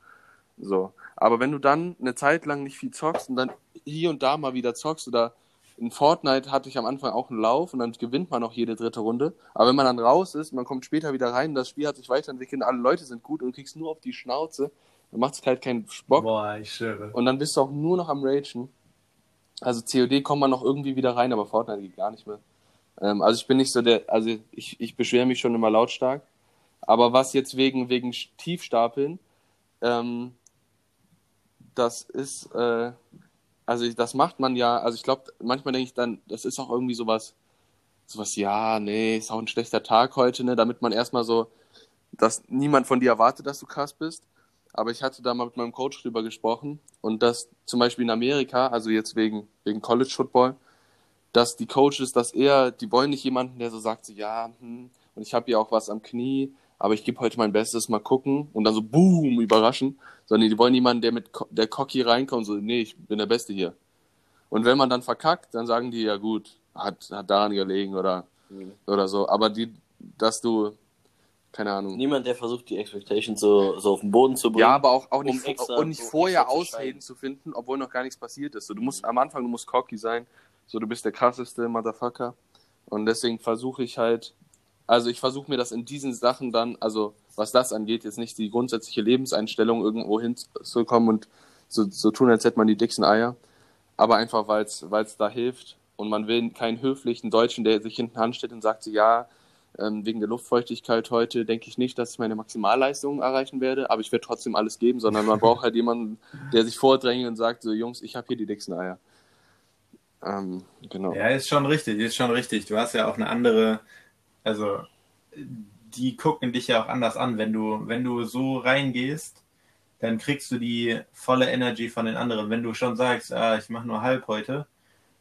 So, aber wenn du dann eine Zeit lang nicht viel zockst und dann hier und da mal wieder zockst oder in Fortnite hatte ich am Anfang auch einen Lauf und dann gewinnt man auch jede dritte Runde. Aber wenn man dann raus ist, man kommt später wieder rein, das Spiel hat sich weiterentwickelt, alle Leute sind gut und du kriegst nur auf die Schnauze, dann macht es halt keinen Bock. Boah, ich schwöre. Und dann bist du auch nur noch am Ragen. Also COD kommt man noch irgendwie wieder rein, aber Fortnite geht gar nicht mehr. Ähm, also ich bin nicht so der, also ich, ich beschwere mich schon immer lautstark. Aber was jetzt wegen, wegen Tiefstapeln, ähm, das ist, äh, also ich- das macht man ja, also ich glaube, manchmal denke ich dann, das ist auch irgendwie sowas, sowas, ja, nee, ist auch ein schlechter Tag heute, ne, damit man erstmal so, dass niemand von dir erwartet, dass du krass bist. Aber ich hatte da mal mit meinem Coach drüber gesprochen und dass zum Beispiel in Amerika, also jetzt wegen, wegen College Football, dass die Coaches das eher, die wollen nicht jemanden, der so sagt, so, ja, hm, und ich habe ja auch was am Knie, aber ich gebe heute mein Bestes, mal gucken und dann so boom, überraschen, sondern die wollen jemanden, der mit der Cocky reinkommt, so, nee, ich bin der Beste hier. Und wenn man dann verkackt, dann sagen die, ja gut, hat, hat daran gelegen oder, Mhm. oder so. Aber die, dass du, keine Ahnung. Niemand, der versucht, die Expectations so, so auf den Boden zu bringen. Ja, aber auch, auch um nicht, extra- und nicht um vorher zu Ausreden scheinen. zu finden, obwohl noch gar nichts passiert ist. So, du musst am Anfang, du musst cocky sein. So, du bist der krasseste Motherfucker. Und deswegen versuche ich halt, also ich versuche mir das in diesen Sachen dann, also was das angeht, jetzt nicht die grundsätzliche Lebenseinstellung irgendwo hinzukommen und so, so tun, als hätte man die dicksten Eier. Aber einfach, weil es da hilft, und man will keinen höflichen Deutschen, der sich hinten anstellt und sagt so, ja, ähm, wegen der Luftfeuchtigkeit heute denke ich nicht, dass ich meine Maximalleistung erreichen werde, aber ich werde trotzdem alles geben, sondern man braucht halt jemanden, der sich vordrängt und sagt so, Jungs, ich habe hier die dicksten Eier. Ähm, genau. Ja, ist schon richtig, ist schon richtig. Du hast ja auch eine andere, also die gucken dich ja auch anders an. Wenn du, wenn du so reingehst, dann kriegst du die volle Energy von den anderen. Wenn du schon sagst, ah, ich mache nur halb heute,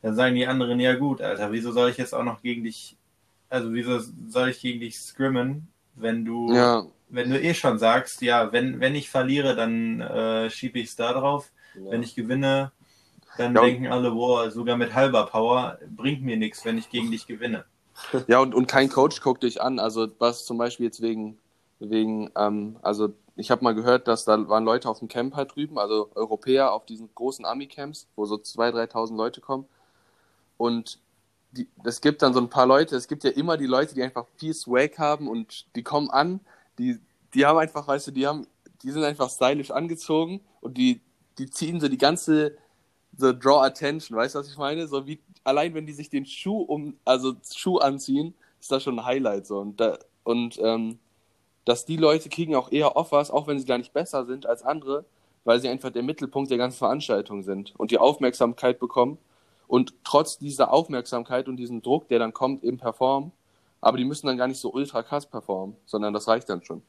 dann sagen die anderen, ja gut, Alter, wieso soll ich jetzt auch noch gegen dich, also wieso soll ich gegen dich scrimmen, wenn du, Ja, wenn du eh schon sagst, ja, wenn, wenn ich verliere, dann äh, schiebe ich es da drauf. Ja. Wenn ich gewinne, dann Ja, denken alle, boah, sogar mit halber Power bringt mir nichts, wenn ich gegen dich gewinne. Ja, und, und kein Coach guckt dich an. Also was zum Beispiel jetzt wegen, wegen ähm, also ich habe mal gehört, dass da waren Leute auf dem Camp halt drüben, also Europäer auf diesen großen Army-Camps, wo so 2.000, 3.000 Leute kommen. Und es gibt dann so ein paar Leute, es gibt ja immer die Leute, die einfach viel Swag haben und die kommen an, die, die haben einfach, weißt du, die haben, die sind einfach stylisch angezogen und die, die ziehen so die ganze, so draw attention, weißt du, was ich meine? So wie, allein wenn die sich den Schuh um, also Schuh anziehen, ist das schon ein Highlight so. Und, da, und ähm, dass die Leute kriegen auch eher Offers, auch wenn sie gar nicht besser sind als andere, weil sie einfach der Mittelpunkt der ganzen Veranstaltung sind und die Aufmerksamkeit bekommen und trotz dieser Aufmerksamkeit und diesem Druck, der dann kommt, eben performen. Aber die müssen dann gar nicht so ultra krass performen, sondern das reicht dann schon.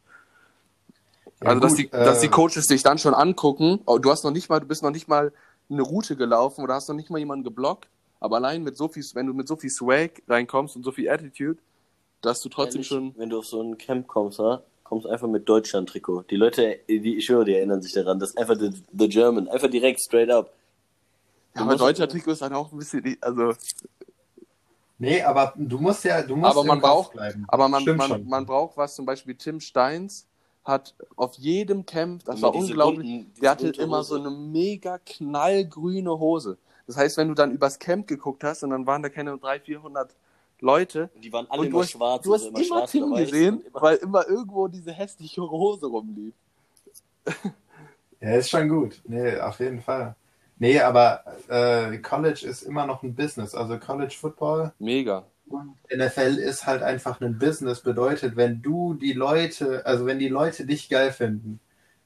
Ja, also, dass, gut, die, dass die äh, Coaches dich dann schon angucken. Oh, du hast noch nicht mal, du bist noch nicht mal eine Route gelaufen oder hast noch nicht mal jemanden geblockt. Aber allein mit so viel, wenn du mit so viel Swag reinkommst und so viel Attitude, dass du trotzdem Ehrlich, schon. Wenn du auf so ein Camp kommst, ha, kommst einfach mit Deutschland-Trikot. Die Leute, die, ich schwöre, die erinnern sich daran. Das ist einfach the, the German. Einfach direkt straight up. Ja, aber deutscher Trikot ist dann auch ein bisschen, also, Nee, aber du musst ja, du musst Aber man braucht- bleiben. aber man, Stimmt man, schon. man braucht was, zum Beispiel Tim Steins hat auf jedem Camp, das Immer war unglaublich, diese der hatte immer Hose. so eine mega knallgrüne Hose. Das heißt, wenn du dann übers Camp geguckt hast und dann waren da keine 300, 400 Leute, Und die waren alle und immer du hast, schwarz. du hast immer, schwarz Tim gesehen, immer- weil immer irgendwo diese hässliche Hose rumlief. Ja, ist schon gut. Nee, auf jeden Fall. Nee, aber äh, College ist immer noch ein Business. Also College Football Mega. NFL ist halt einfach ein Business. Bedeutet, wenn du die Leute, also wenn die Leute dich geil finden,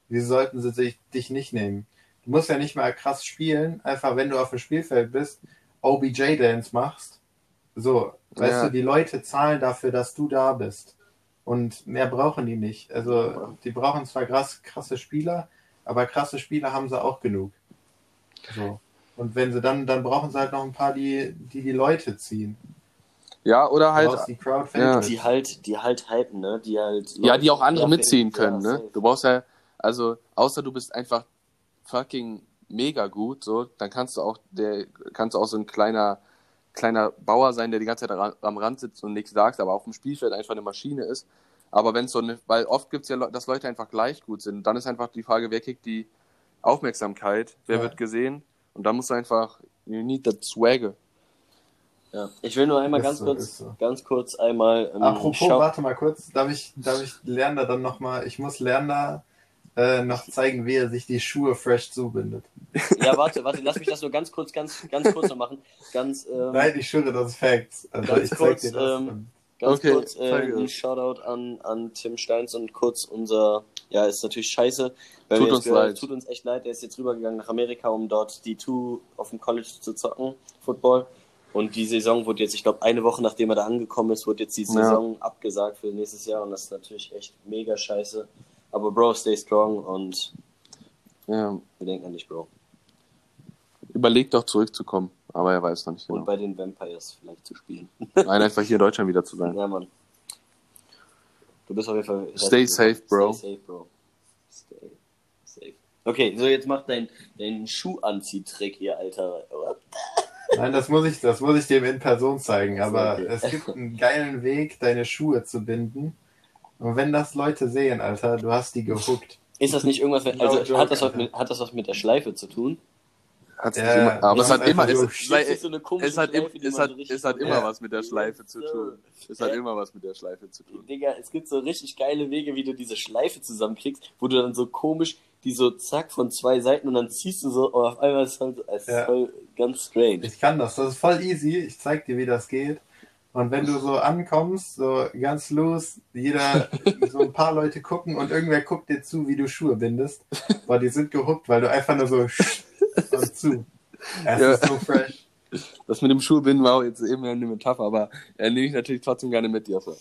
wie sollten sie sich, dich nicht nehmen? Du musst ja nicht mal krass spielen. Einfach, wenn du auf dem Spielfeld bist, OBJ-Dance machst. So, weißt Ja. du, die Leute zahlen dafür, dass du da bist. Und mehr brauchen die nicht. Also, die brauchen zwar krass, krasse Spieler, aber krasse Spieler haben sie auch genug. So. Und wenn sie dann, dann brauchen sie halt noch ein paar, die die, die Leute ziehen. Ja, oder halt, die Crowd Ja. Die halt, die halt hypen, ne? Die halt. ja, die auch andere Ja, mitziehen ja, können, ne? safe. Du brauchst ja, also, außer du bist einfach fucking mega gut, so, dann kannst du auch, der, kannst du auch so ein kleiner, kleiner Bauer sein, der die ganze Zeit ra- am Rand sitzt und nichts sagt, aber auf dem Spielfeld einfach eine Maschine ist. Aber wenn es so eine, weil oft gibt es ja, dass Leute einfach gleich gut sind. Dann ist einfach die Frage, wer kriegt die Aufmerksamkeit, wer Ja. wird gesehen und dann musst du einfach, you need that swagger. Ja. Ich will nur einmal Ist ganz so, kurz, so. ganz kurz einmal. Ähm, Apropos, schau- warte mal kurz, darf ich, darf ich Lerner dann nochmal, ich muss Lerner äh, noch zeigen, wie er sich die Schuhe fresh zubindet. Ja, warte, warte, lass mich das nur ganz kurz, ganz, ganz kurz noch machen. Ganz, ähm, Nein, ich schwöre, das ist Facts. Also Ganz ich zeig kurz, dir das. ähm, Ganz Okay, kurz äh, ein. Shoutout an, an Tim Steins und kurz unser, ja, ist natürlich scheiße. weil Tut uns gehört- leid. Tut uns echt leid, der ist jetzt rübergegangen nach Amerika, um dort die Two auf dem College zu zocken, Football. Und die Saison wurde jetzt, ich glaube, eine Woche nachdem er da angekommen ist, wurde jetzt die Ja. Saison abgesagt für nächstes Jahr und das ist natürlich echt mega scheiße. Aber Bro, stay strong und Ja, wir denken an dich, Bro. Überlegt doch zurückzukommen, aber er weiß noch nicht Und genau. bei den Vampires vielleicht zu spielen. Nein, einfach hier in Deutschland wieder zu sein. Ja, Mann. Du bist auf jeden Fall. Stay safe, bro. Stay safe, bro. Stay safe. Okay, so jetzt mach dein, dein Schuhanziehtrick hier, Alter. Nein, das muss ich, das muss ich dem in Person zeigen. Aber Okay. es gibt einen geilen Weg, deine Schuhe zu binden. Und wenn das Leute sehen, Alter, du hast die gehuckt. Ist das nicht irgendwas, No also joke, hat das, was mit, hat das was mit der Schleife zu tun? Hat's Ja, immer, aber es hat immer, es, so eine hat, Schleife, es hat, es hat immer Ja. was mit der Schleife zu tun. Es hat immer was mit der Schleife zu tun. Digga, es gibt so richtig geile Wege, wie du diese Schleife zusammenkriegst, wo du dann so komisch die so zack von zwei Seiten und dann ziehst du so und auf einmal ist es es ist Ja. voll ganz strange. Ich kann das. Das ist voll easy. Ich zeig dir, wie das geht. Und wenn du so ankommst, so ganz los, jeder, so ein paar Leute gucken und irgendwer guckt dir zu, wie du Schuhe bindest. Boah, die sind gehuckt, weil du einfach nur so zu. Es Ja. ist so fresh. Das mit dem Schuhbinden war auch jetzt eben eine Metapher, aber äh, nehme ich natürlich trotzdem gerne mit, Josse.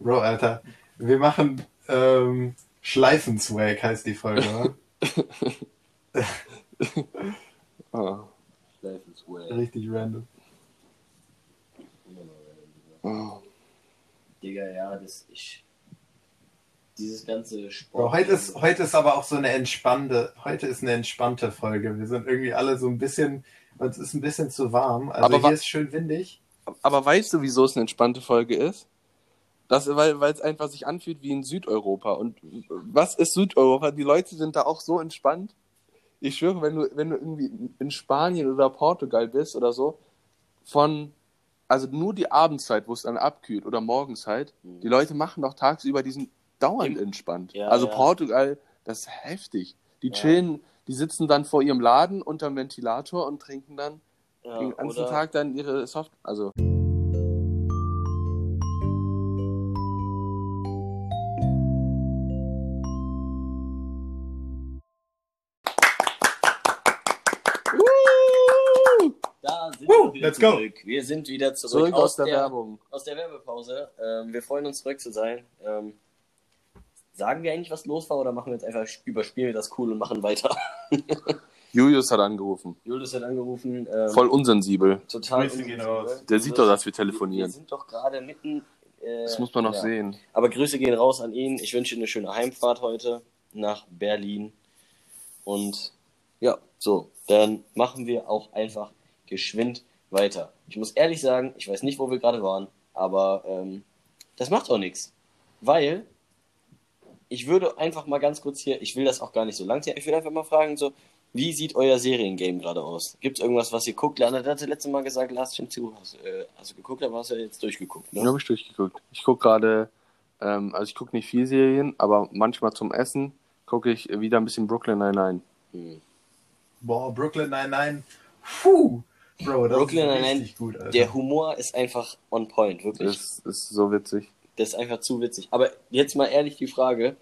Bro, Alter. Wir machen ähm, Schleifenswag heißt die Folge, oder? Ah. Life is well. Richtig random. Ah. Digga, ja, das ich. Dieses ganze Sport. Heute ist, heute ist aber auch so eine entspannte, heute ist eine entspannte Folge. Wir sind irgendwie alle so ein bisschen, uns ist ein bisschen zu warm. Also Aber hier ist schön windig. Aber weißt du, wieso es eine entspannte Folge ist? Das, weil, weil es einfach sich anfühlt wie in Südeuropa. Und was ist Südeuropa? Die Leute sind da auch so entspannt. Ich schwöre, wenn du, wenn du irgendwie in Spanien oder Portugal bist oder so, von, also nur die Abendzeit, wo es dann abkühlt oder Morgenzeit, die Leute machen doch tagsüber, die sind dauernd Im- entspannt. Ja, also ja. Portugal, das ist heftig. Die Ja. chillen, die sitzen dann vor ihrem Laden unterm Ventilator und trinken dann ja, den ganzen oder, Tag dann ihre Soft, also Da sind Woo, wir wieder let's go. zurück. Wir sind wieder zurück, zurück aus der Werbung. aus der Werbepause. Ähm, wir freuen uns zurück zu sein. Ähm, sagen wir eigentlich, was los war, oder machen wir jetzt einfach, überspielen wir das cool und machen weiter? Julius hat angerufen. Julius hat angerufen. Ähm, Voll unsensibel. total. Grüße gehen unsensibel. raus. Der sieht doch, dass wir telefonieren. Wir sind doch gerade mitten. Äh, Das muss man noch ja. sehen. Aber Grüße gehen raus an ihn. Ich wünsche Ihnen eine schöne Heimfahrt heute nach Berlin. Und ja, so, dann machen wir auch einfach geschwind weiter. Ich muss ehrlich sagen, ich weiß nicht, wo wir gerade waren, aber ähm, das macht auch nichts. Weil ich würde einfach mal ganz kurz hier, ich will das auch gar nicht so lang ziehen, ich will einfach mal fragen, so, wie sieht euer Seriengame gerade aus? Gibt es irgendwas, was ihr guckt? Lana, der hatte letztes Mal gesagt, Last Chance zu, hast, äh, hast du geguckt, aber hast du ja jetzt durchgeguckt, ne? habe ich durchgeguckt. Ich gucke gerade, ähm, also ich gucke nicht viel Serien, aber manchmal zum Essen gucke ich wieder ein bisschen Brooklyn Nine-Nine. Hm. Boah, Brooklyn 99. Puh. Bro, das Brooklyn ist Nine-Nine, richtig gut, Alter. Der Humor ist einfach on point, wirklich. Das ist so witzig. Das ist einfach zu witzig. Aber jetzt mal ehrlich die Frage,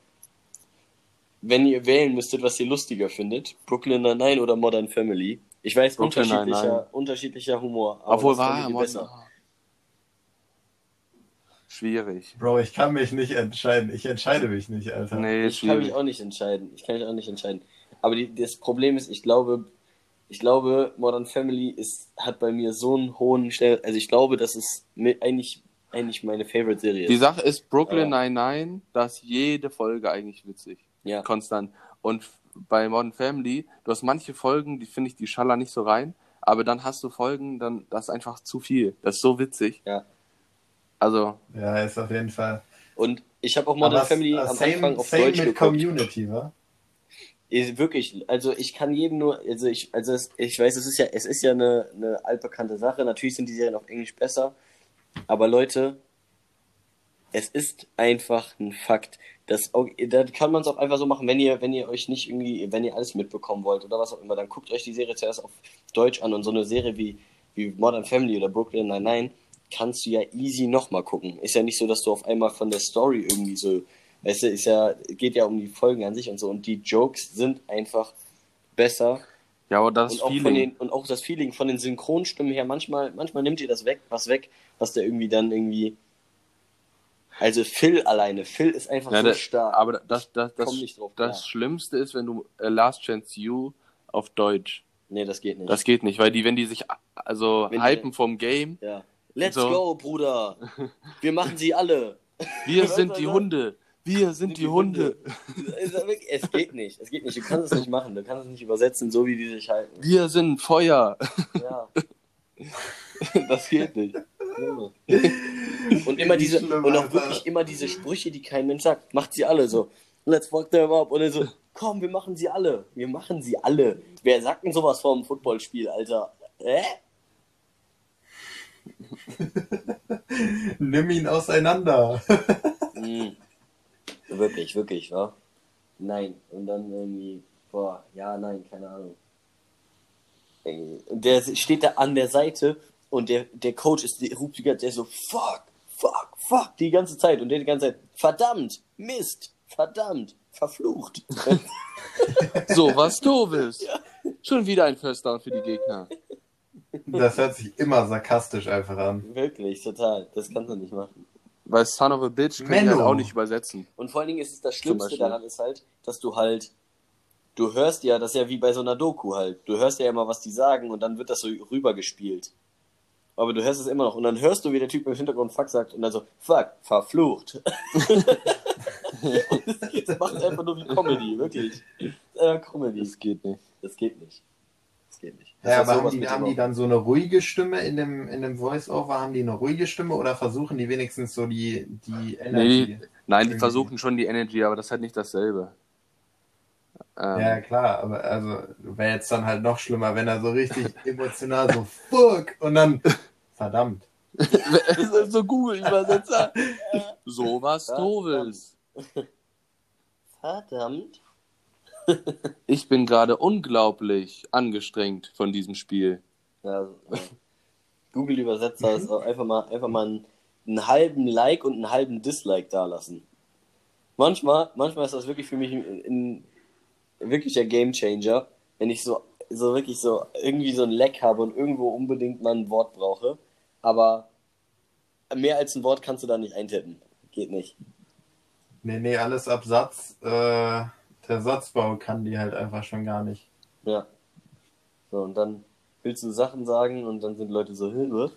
wenn ihr wählen müsstet, was ihr lustiger findet, Brooklyn Nine-Nine oder Modern Family? Ich weiß, Brooklyn unterschiedlicher, Nine-Nine. unterschiedlicher Humor. aber Obwohl war ihr besser? Schwierig. Bro, ich kann mich nicht entscheiden. Ich entscheide mich nicht, Alter. Nee, Ich kann mich schwierig. auch nicht entscheiden. Ich kann mich auch nicht entscheiden. Aber die, das Problem ist, ich glaube, ich glaube, Modern Family ist, hat bei mir so einen hohen Stell. Also ich glaube, das ist eigentlich, eigentlich meine Favorite-Serie. Die. Sache ist, Brooklyn Ja. Nine-Nine, da ist jede Folge eigentlich witzig. Ja. Konstant. Und bei Modern Family, du hast manche Folgen, die finde ich, die schallern nicht so rein, aber dann hast du Folgen, dann das ist einfach zu viel. Das ist so witzig. Ja. Also, Ja, ist auf jeden Fall. Und ich habe auch Modern Aber Family äh, am same, Anfang auf same Deutsch mit geguckt. Community, wa? Ist wirklich, also ich kann jedem nur, also ich, also es, ich weiß, es ist ja, es ist ja eine, eine altbekannte Sache. Natürlich sind die Serien auf Englisch besser, aber Leute, es ist einfach ein Fakt. Das, da kann man es auch einfach so machen, wenn ihr, wenn ihr euch nicht irgendwie, wenn ihr alles mitbekommen wollt oder was auch immer, dann guckt euch die Serie zuerst auf Deutsch an und so eine Serie wie, wie Modern Family oder Brooklyn Nine-Nine kannst du ja easy nochmal gucken. Ist ja nicht so, dass du auf einmal von der Story irgendwie so, weißt du, ist ja, geht ja um die Folgen an sich und so und die Jokes sind einfach besser ja, aber das und auch, Feeling. von den, und auch das Feeling von den Synchronstimmen her, manchmal, manchmal nimmt ihr das weg, was weg, was der irgendwie dann irgendwie. Also Phil alleine, Phil ist einfach Ja, so das- stark. aber das, das, das, drauf das klar. Schlimmste ist, wenn du äh, Last Chance You auf Deutsch. nee, das geht nicht. Das geht nicht, weil die, wenn die sich also Wenn die- hypen vom Game, ja. Let's So. go, Bruder. Wir machen sie alle. wir sind die? Hunde, wir sind die Hunde, Es ist wirklich- es geht nicht. Es geht nicht. Du kannst es nicht machen. Du kannst es nicht übersetzen, so wie die sich halten. wir sind Feuer. Ja. Das geht nicht. Und immer diese, Schlimm, und auch wirklich immer diese Sprüche, die kein Mensch sagt. Macht sie alle so. Let's fuck them up. Und dann so, komm, wir machen sie alle. Wir machen sie alle. Wer sagt denn sowas vor einem Footballspiel, Alter? Hä? Nimm ihn auseinander. Mhm. Wirklich, wirklich, wa? nein. Und dann irgendwie, boah, ja, nein, keine Ahnung. Und der steht da an der Seite und der, der Coach ist, der ruft die ganze Zeit so, fuck, fuck, fuck, die ganze Zeit. Und der die ganze Zeit, verdammt, Mist, verdammt, verflucht. So, was doofes. Schon wieder ein First Down für die Gegner. Das hört sich immer sarkastisch einfach an. Wirklich, total. Das kannst du nicht machen. Weil Son of a Bitch kann ich Menno. halt auch nicht übersetzen. Und vor allen Dingen ist es das Schlimmste daran ist halt, dass du halt, du hörst ja, das ist ja wie bei so einer Doku halt. Du hörst ja immer, was die sagen und dann wird das so rübergespielt. Aber du hörst es immer noch und dann hörst du, wie der Typ im Hintergrund Fuck sagt und dann so, Fuck, verflucht. das macht einfach nur wie Comedy, wirklich. Äh, Comedy. Das geht nicht. Das geht nicht. Das geht nicht. Das Ja, aber haben die, haben die dann so eine ruhige Stimme in dem, in dem Voice-Over? Haben die eine ruhige Stimme oder versuchen die wenigstens so die, die Energy? Nein, die Irgendwie. versuchen schon die Energy, aber das ist halt nicht dasselbe. Ähm, Ja, klar, aber also wäre jetzt dann halt noch schlimmer, wenn er so richtig emotional so fuck und dann verdammt. so Google-Übersetzer. so was Ja, Doofes. Verdammt. Ich bin gerade unglaublich angestrengt von diesem Spiel. Ja, ja. Google-Übersetzer ist auch einfach mal, einfach mal einen, einen halben Like und einen halben Dislike dalassen. Manchmal, manchmal ist das wirklich für mich ein, ein wirklicher Gamechanger, wenn ich so, so wirklich so irgendwie so ein Leck habe und irgendwo unbedingt mal ein Wort brauche. Aber mehr als ein Wort kannst du da nicht eintippen. Geht nicht. Nee, nee, alles ab Satz. Äh, der Satzbau kann die halt einfach schon gar nicht. Ja. So, und dann willst du Sachen sagen und dann sind Leute so, Hilfe.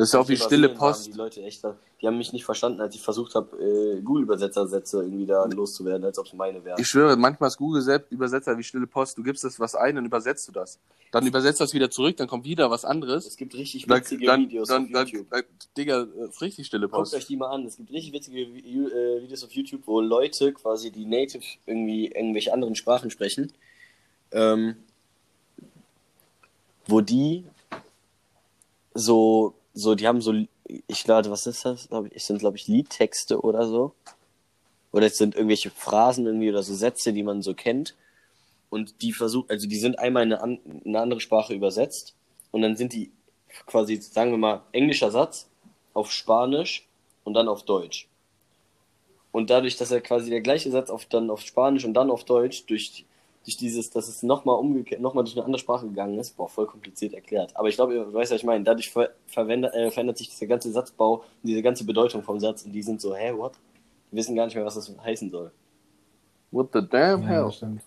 Das ist auch wie stille Die Post. Leute echt, die haben mich nicht verstanden, als ich versucht habe, äh, Google-Übersetzersätze irgendwie da loszuwerden, als ob es meine wären. Ich schwöre, manchmal ist Google selbst Übersetzer wie stille Post. Du gibst das was ein, dann übersetzt du das. Dann übersetzt das wieder zurück, dann kommt wieder was anderes. Es gibt richtig witzige dann, Videos dann, auf dann, YouTube. dann, Digga, das ist richtig stille Guckt Post. euch die mal an. Es gibt richtig witzige äh, Videos auf YouTube, wo Leute quasi die Native irgendwie irgendwelche anderen Sprachen sprechen. Ähm, wo die so, so, die haben so, ich glaube, was ist das? Es sind, glaube ich, Liedtexte oder so. Oder es sind irgendwelche Phrasen irgendwie oder so Sätze, die man so kennt. Und die versuchen, also die sind einmal in eine, eine andere Sprache übersetzt. Und dann sind die quasi, sagen wir mal, englischer Satz auf Spanisch und dann auf Deutsch. Und dadurch, dass er quasi der gleiche Satz auf, dann auf Spanisch und dann auf Deutsch, durch, durch dieses, dass es nochmal umgekehrt, nochmal durch eine andere Sprache gegangen ist, boah, voll kompliziert erklärt. Aber ich glaube, ihr weißt, was ich meine. Dadurch ver verwendet, äh, verändert sich dieser ganze Satzbau und diese ganze Bedeutung vom Satz und die sind so, hä, what? Die wissen gar nicht mehr, was das heißen soll. What the damn Ja, hell? das stimmt.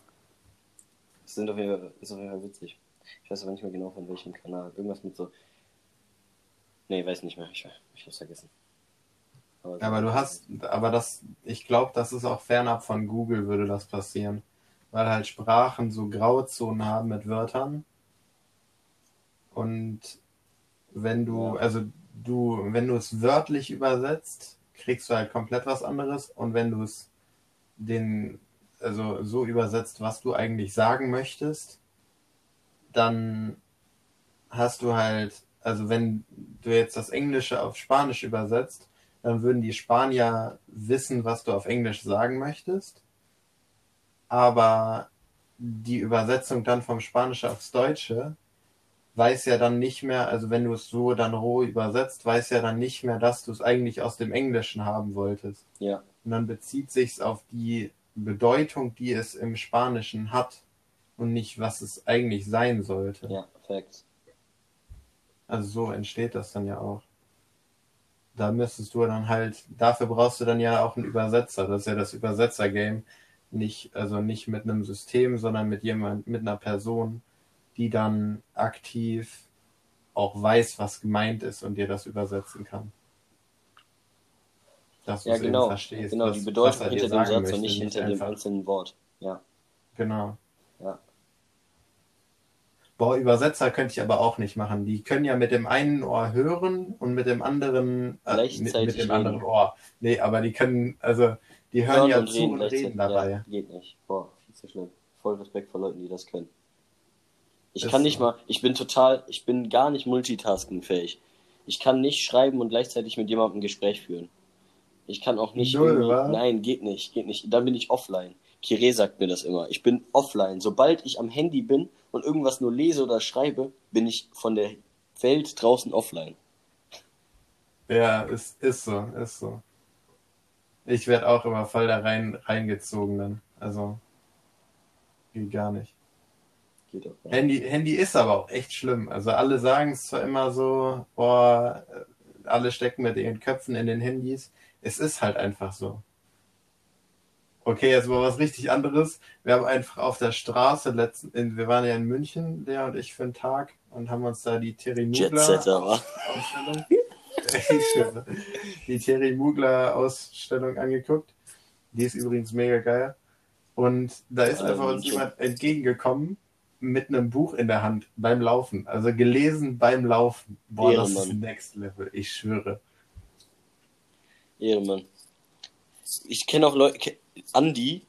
Das sind auf jeden Fall, ist auf jeden Fall witzig. Ich weiß aber nicht mehr genau von welchem Kanal. Irgendwas mit so. Nee, weiß nicht mehr. Ich, ich hab's vergessen. so- Aber du hast, aber das, ich glaube, das ist auch fernab von Google würde das passieren. Weil halt Sprachen so Grauzonen haben mit Wörtern. Und wenn du, also du, wenn du es wörtlich übersetzt, kriegst du halt komplett was anderes. Und wenn du es den, also so übersetzt, was du eigentlich sagen möchtest, dann hast du halt, also wenn du jetzt das Englische auf Spanisch übersetzt, dann würden die Spanier wissen, was du auf Englisch sagen möchtest. Aber die Übersetzung dann vom Spanischen aufs Deutsche weiß ja dann nicht mehr, also wenn du es so dann roh übersetzt, weiß ja dann nicht mehr, dass du es eigentlich aus dem Englischen haben wolltest. Ja, Und dann bezieht sich's auf die Bedeutung, die es im Spanischen hat und nicht, was es eigentlich sein sollte. ja, Facts. Also so entsteht das dann ja auch. Da müsstest du dann halt, dafür brauchst du dann ja auch einen Übersetzer. Das ist ja das Übersetzer-Game. Nicht, also nicht mit einem System, sondern mit jemand, mit einer Person, die dann aktiv auch weiß, was gemeint ist und dir das übersetzen kann. Dass du Ja, es genau. eben verstehst. Genau, was, die Bedeutung er hinter dem Satz möchte, und nicht hinter dem einfach- einzelnen Wort. Ja, Genau. Ja. Boah, Übersetzer könnte ich aber auch nicht machen. Die können ja mit dem einen Ohr hören und mit dem anderen äh, mit, mit dem reden. anderen Ohr. Nee, aber die können, also die hören ja zu und reden dabei. Ja, geht nicht. Boah, viel zu schlimm. Voll Respekt vor Leuten, die das können. Ich Ist kann nicht mal, ich bin total, ich bin gar nicht multitaskingfähig. Ich kann nicht schreiben und gleichzeitig mit jemandem ein Gespräch führen. Ich kann auch nicht Null, nein, geht nicht, geht nicht. Dann bin ich offline. Kire sagt mir das immer. Ich bin offline. Sobald ich am Handy bin und irgendwas nur lese oder schreibe, bin ich von der Welt draußen offline. Ja, ist, ist so, ist so. Ich werde auch immer voll da rein, reingezogen dann. Also, geht gar nicht. Geht auch. Handy, Handy ist aber auch echt schlimm. Also alle sagen es zwar immer so, boah, alle stecken mit ihren Köpfen in den Handys. Es ist halt einfach so. Okay, jetzt mal was richtig anderes. Wir haben einfach auf der Straße letzten, in, wir waren ja in München, der und ich für einen Tag und haben uns da die Terry wa? Ausstellung, die Terry Mugler Ausstellung angeguckt. Die ist übrigens mega geil. Und da ist einfach uns jemand entgegengekommen mit einem Buch in der Hand beim Laufen. Also gelesen beim Laufen. Boah, das ist Ehrenmann. Next Level, ich schwöre. Ehrenmann. Ich kenne auch Leute, Andi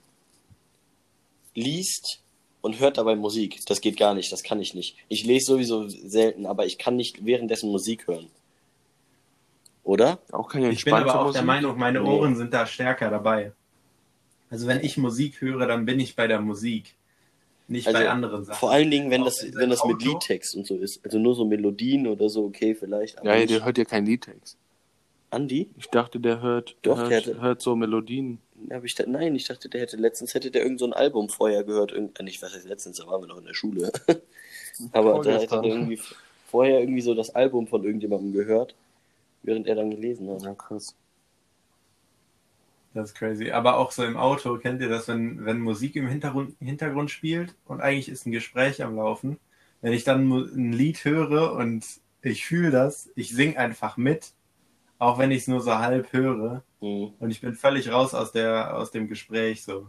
liest und hört dabei Musik. Das geht gar nicht, das kann ich nicht. Ich lese sowieso selten, aber ich kann nicht währenddessen Musik hören. Oder? Auch keine Ich bin aber auch Musik. der Meinung, meine Nee. Ohren sind da stärker dabei. Also wenn ich Musik höre, dann bin ich bei der Musik, nicht Also, bei anderen Sachen. Vor allen Dingen, wenn Auch das, wenn das mit? Liedtext und so ist. Also nur so Melodien oder so, okay, vielleicht. Aber Ja, nicht. der hört ja keinen Liedtext. Andi? Ich dachte, der hört, Doch, hört, der hatte- hört so Melodien. Hab ich da, nein, ich dachte, der hätte letztens hätte der irgend so ein Album vorher gehört. Irgend, äh, nicht, was heißt letztens, da waren wir noch in der Schule. Aber da hätte er irgendwie vorher irgendwie so das Album von irgendjemandem gehört, während er dann gelesen hat. Ja, krass. Das ist crazy. Aber auch so im Auto, kennt ihr das, wenn, wenn Musik im Hintergrund, Hintergrund spielt und eigentlich ist ein Gespräch am Laufen? Wenn ich dann ein Lied höre und ich fühle das, ich sing einfach mit, auch wenn ich es nur so halb höre Mhm. und ich bin völlig raus aus der, aus dem Gespräch so.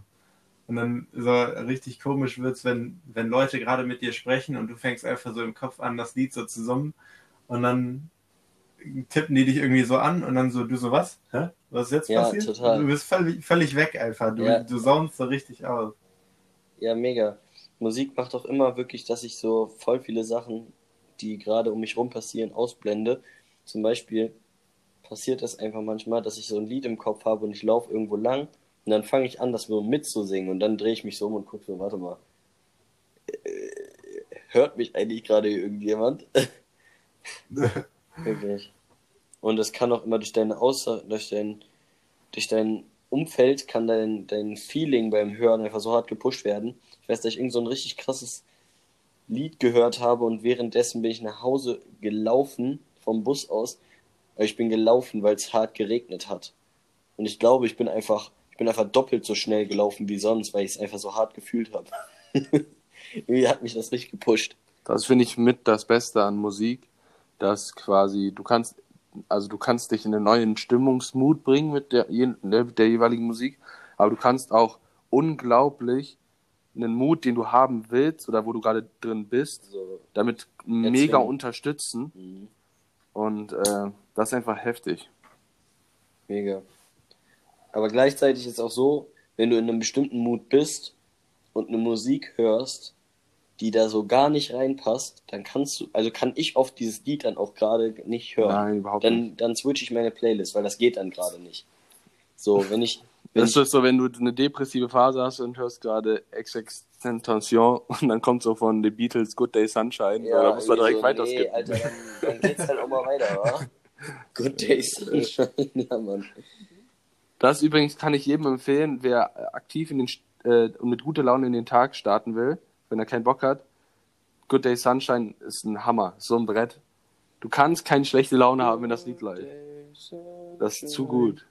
Und dann so richtig komisch wird's, wenn, wenn Leute gerade mit dir sprechen und du fängst einfach so im Kopf an, das Lied so zu summen und dann tippen die dich irgendwie so an und dann so, du so was? Hä? Was ist jetzt Ja, passiert? total. Du bist völlig, völlig weg einfach. Du, Ja. du saunst so richtig aus. Ja, mega. Musik macht auch immer wirklich, dass ich so voll viele Sachen, die gerade um mich rum passieren, ausblende. Zum Beispiel passiert das einfach manchmal, dass ich so ein Lied im Kopf habe und ich laufe irgendwo lang und dann fange ich an, das nur mitzusingen und dann drehe ich mich so um und gucke so, warte mal, äh, hört mich eigentlich gerade irgendjemand? Wirklich. Und es kann auch immer durch deine Aussage, durch dein, durch dein Umfeld kann dein, dein Feeling beim Hören einfach so hart gepusht werden. Ich weiß, dass ich irgend so ein richtig krasses Lied gehört habe und währenddessen bin ich nach Hause gelaufen vom Bus aus. Ich bin gelaufen, weil es hart geregnet hat. Und ich glaube, ich bin einfach, ich bin einfach doppelt so schnell gelaufen wie sonst, weil ich es einfach so hart gefühlt habe. Irgendwie hat mich das richtig gepusht. Das finde ich mit das Beste an Musik, dass quasi du kannst, also du kannst dich in einen neuen Stimmungsmut bringen mit der, je- der, der jeweiligen Musik, aber du kannst auch unglaublich einen Mut, den du haben willst oder wo du gerade drin bist, So, damit mega Erzwingen. unterstützen mhm. und äh, das ist einfach heftig. Mega. Aber gleichzeitig ist es auch so, wenn du in einem bestimmten Mut bist und eine Musik hörst, die da so gar nicht reinpasst, dann kannst du, also kann ich oft dieses Lied dann auch gerade nicht hören. Nein, überhaupt nicht. Dann, dann switche ich meine Playlist, weil das geht dann gerade nicht. So, wenn ich, wenn Das ich, ist so, wenn du eine depressive Phase hast und hörst gerade XXXTentacion und dann kommt so von The Beatles Good Day Sunshine, ja, da muss man direkt so, nee, weiterskippen. Alter, dann, dann geht's halt auch mal weiter, wa? Good Day Sunshine, ja, Mann. Das übrigens kann ich jedem empfehlen, wer aktiv in den äh, und mit guter Laune in den Tag starten will, wenn er keinen Bock hat. Good Day Sunshine ist ein Hammer, so ein Brett. Du kannst keine schlechte Laune haben, wenn das Lied läuft. Das ist zu gut.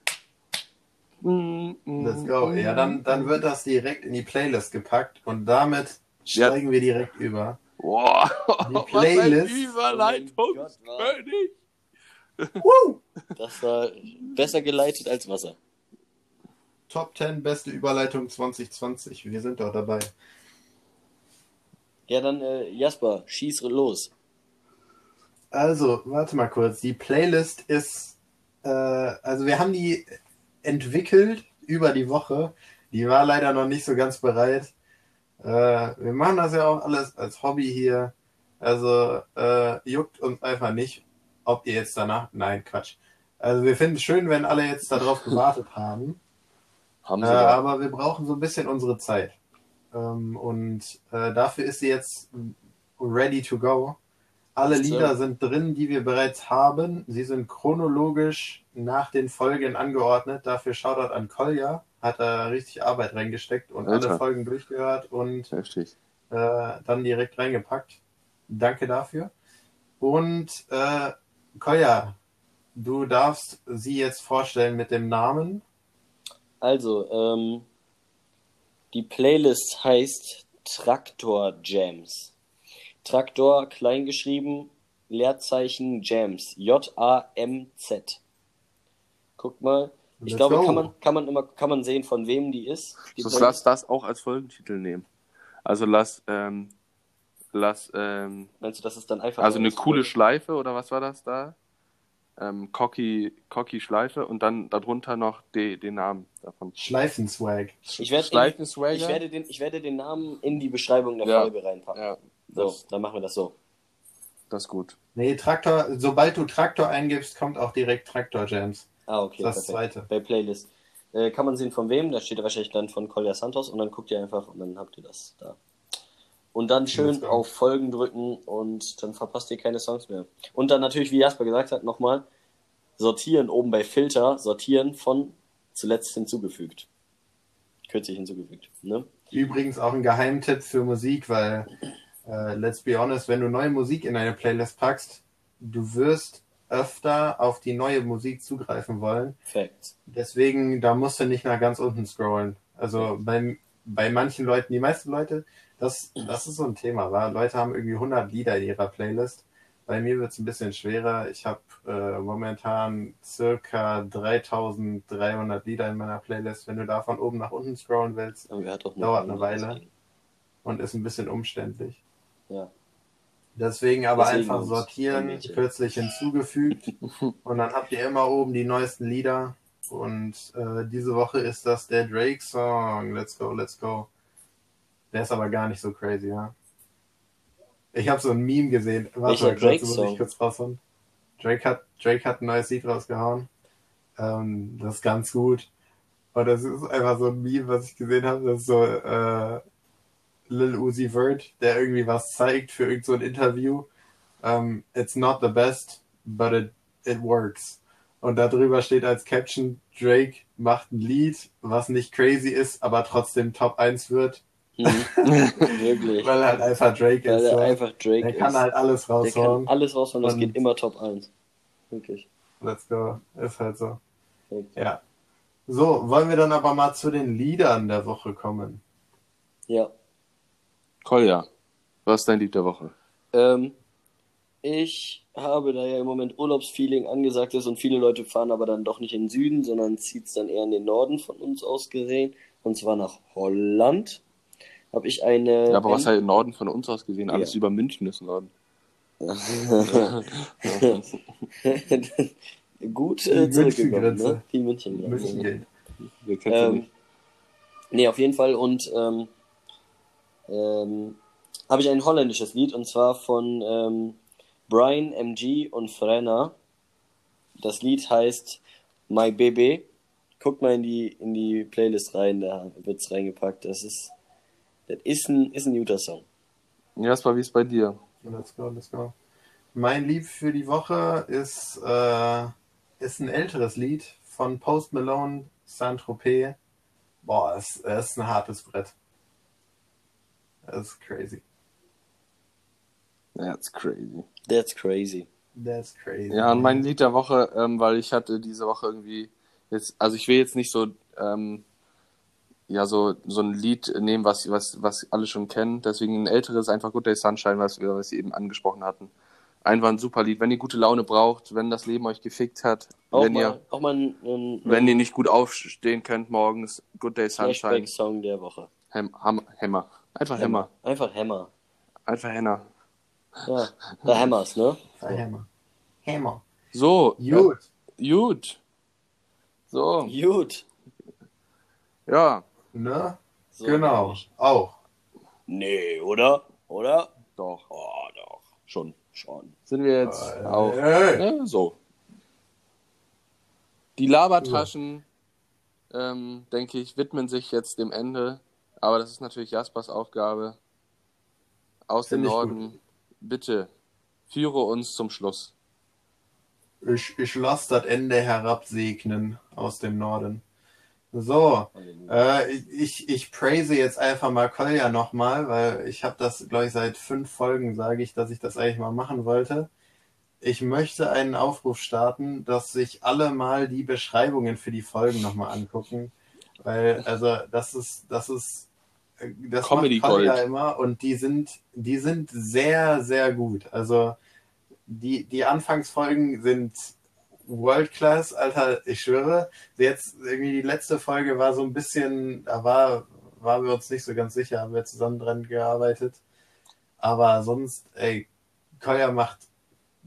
Let's go. Ja, dann, dann wird das direkt in die Playlist gepackt und damit Ja. steigen wir direkt über. Boah, Die Playlist. Überleitungskönig. Woo! Das war besser geleitet als Wasser. Top 10 beste Überleitung 2020. Wir sind doch dabei. Ja, dann äh, Jasper, schieß los. Also, warte mal kurz. Die Playlist ist, äh, also wir haben die entwickelt über die Woche. Die war leider noch nicht so ganz bereit. Äh, wir machen das ja auch alles als Hobby hier. Also, äh, juckt uns einfach nicht, ob ihr jetzt danach, nein, Quatsch. Also wir finden es schön, wenn alle jetzt darauf gewartet haben. Haben Äh, sie da. aber wir brauchen so ein bisschen unsere Zeit. Ähm, und äh, dafür ist sie jetzt ready to go. Alle. Lieder sind drin, die wir bereits haben. Sie sind chronologisch nach den Folgen angeordnet. Dafür Shoutout an Kolja. Hat da richtig Arbeit reingesteckt und alle Alter. Folgen durchgehört und äh, dann direkt reingepackt. Danke dafür. Und äh, Kolja, du darfst sie jetzt vorstellen mit dem Namen. Also, ähm, die Playlist heißt Traktor Jams. Traktor klein geschrieben, Leerzeichen Jams. J-A-M-Z. Guck mal. Ich Let's glaube, go. kann man, kann man immer, kann man sehen, von wem die ist. Die Playlist. lass das auch als Folgentitel nehmen. Also lass, ähm, lass, ähm, Meinst du, das ist dann einfach. also eine coole Schleife oder was war das da? Ähm, Cocky, Cocky Schleife und dann darunter noch die, den Namen davon. Schleifenswag. Ich werde Schleifenswagger? ich werde den, ich werde den Namen in die Beschreibung der Ja. Folge reinpacken. Ja, So, das, dann machen wir das so. das ist gut. Nee, Traktor, sobald du Traktor eingibst, kommt auch direkt Traktor Jams. Ah, okay. Das ist das perfekt. zweite. Bei Playlist. Äh, kann man sehen von wem? Da steht wahrscheinlich dann von Collier Santos und dann guckt ihr einfach und dann habt ihr das da. Und dann schön auf Folgen drücken und dann verpasst ihr keine Songs mehr. Und dann natürlich, wie Jasper gesagt hat, nochmal sortieren oben bei Filter, sortieren von zuletzt hinzugefügt. Kürzlich hinzugefügt. Ne? Übrigens auch ein Geheimtipp für Musik, weil, äh, let's be honest, wenn du neue Musik in eine Playlist packst, du wirst öfter auf die neue Musik zugreifen wollen. Facts. Deswegen, da musst du nicht nach ganz unten scrollen. Also bei, bei manchen Leuten, die meisten Leute, das, das ist so ein Thema, wa? Leute haben irgendwie 100 Lieder in ihrer Playlist. Bei mir wird es ein bisschen schwerer. Ich habe äh, momentan circa 3300 Lieder in meiner Playlist. Wenn du da von oben nach unten scrollen willst er Dauert eine Weile. und ist ein bisschen umständlich. Ja. Deswegen aber Deswegen einfach sortieren, kürzlich hinzugefügt und dann habt ihr immer oben die neuesten Lieder. Und äh, diese Woche ist das der Drake-Song. Let's go, let's go. Der ist aber gar nicht so crazy, ja. Ich habe so ein Meme gesehen. Warte mal kurz, muss Drake-Song? ich kurz raushauen. Drake hat, Drake hat ein neues Lied rausgehauen. Ähm, das ist ganz gut. Und das ist einfach so ein Meme, was ich gesehen habe. Das ist so äh, Lil Uzi Vert, der irgendwie was zeigt für irgend so ein Interview. Um, it's not the best, but it, it works. Und darüber steht als Caption, Drake macht ein Lied, was nicht crazy ist, aber trotzdem Top 1 wird. Wirklich. weil er halt einfach Drake Weil ist. er So. einfach Drake Der kann ist. halt alles Der kann raushauen. alles raushauen, das geht immer Top 1. Wirklich. Let's go. Ist halt so. Perfekt. Ja. So, wollen wir dann aber mal zu den Liedern der Woche kommen. Ja. Kolja, was ist dein Lied der Woche? Ähm, ich habe da ja im Moment Urlaubsfeeling angesagt ist und viele Leute fahren aber dann doch nicht in den Süden, sondern zieht es dann eher in den Norden von uns aus gesehen. Und zwar nach Holland. Habe ich eine. Ja, aber was halt im Norden von uns aus gesehen? Alles Ja. über München ist Norden. Gut äh, zurückgekommen, ne? Die München. Wir kennen sie Ähm, nicht. nee, auf jeden Fall. Und ähm, ähm, habe ich ein holländisches Lied und zwar von ähm, Brian MG und Frenna. Das Lied heißt My Baby. Guckt mal in die, in die Playlist rein, da wird's reingepackt. Das ist, das ist ein, ist ein guter Song. Jasper, wie ist bei dir? Let's go, let's go. Mein Lied für die Woche ist, äh, ist ein älteres Lied von Post Malone, Saint-Tropez. Boah, es, es ist ein hartes Brett. Das ist crazy. That's crazy. That's crazy. That's crazy. Ja, und mein Lied der Woche, ähm, weil ich hatte diese Woche irgendwie jetzt, also ich will jetzt nicht so, ähm, ja, so, so ein Lied nehmen, was, was, was alle schon kennen. Deswegen ein älteres, einfach Good Day Sunshine, was wir, was wir eben angesprochen hatten. Einfach ein super Lied. Wenn ihr gute Laune braucht, wenn das Leben euch gefickt hat, Auch wenn mal, ihr, auch mal ein, ein, wenn ihr nicht gut aufstehen könnt morgens, Good Day Sunshine, Flashback-Song der Woche. Hem, Ham, Hämmer. Einfach Hämmer. Einfach Hammer. Einfach Hämmer. Ja, der Hammers, ne? Hammer. Hammer. So, Gut. Äh, gut. So, Gut. ja, Ne? So genau. nämlich. Auch. Nee, oder? Oder? doch. Oh, doch. Schon. Schon. Sind wir jetzt Äh, auf. Hey. Ja, so. Die Labertaschen ähm, denke ich, widmen sich jetzt dem Ende. Aber das ist natürlich Jaspers Aufgabe. Aus dem Find Norden, bitte, führe uns zum Schluss. Ich, ich lasse das Ende herabsegnen aus dem Norden. So, äh, ich, ich praise jetzt einfach mal Kolja nochmal, weil ich habe das, glaube ich, seit fünf Folgen sage ich, dass ich das eigentlich mal machen wollte. Ich möchte einen Aufruf starten, dass sich alle mal die Beschreibungen für die Folgen nochmal angucken. Weil, also, das ist, das ist, äh, das Comedy macht Kolja immer und die sind, die sind sehr, sehr gut. Also, die, die Anfangsfolgen sind World Class, Alter, ich schwöre. Jetzt irgendwie die letzte Folge war so ein bisschen, da war, waren wir uns nicht so ganz sicher, haben wir zusammen dran gearbeitet. Aber sonst, ey, Kolja macht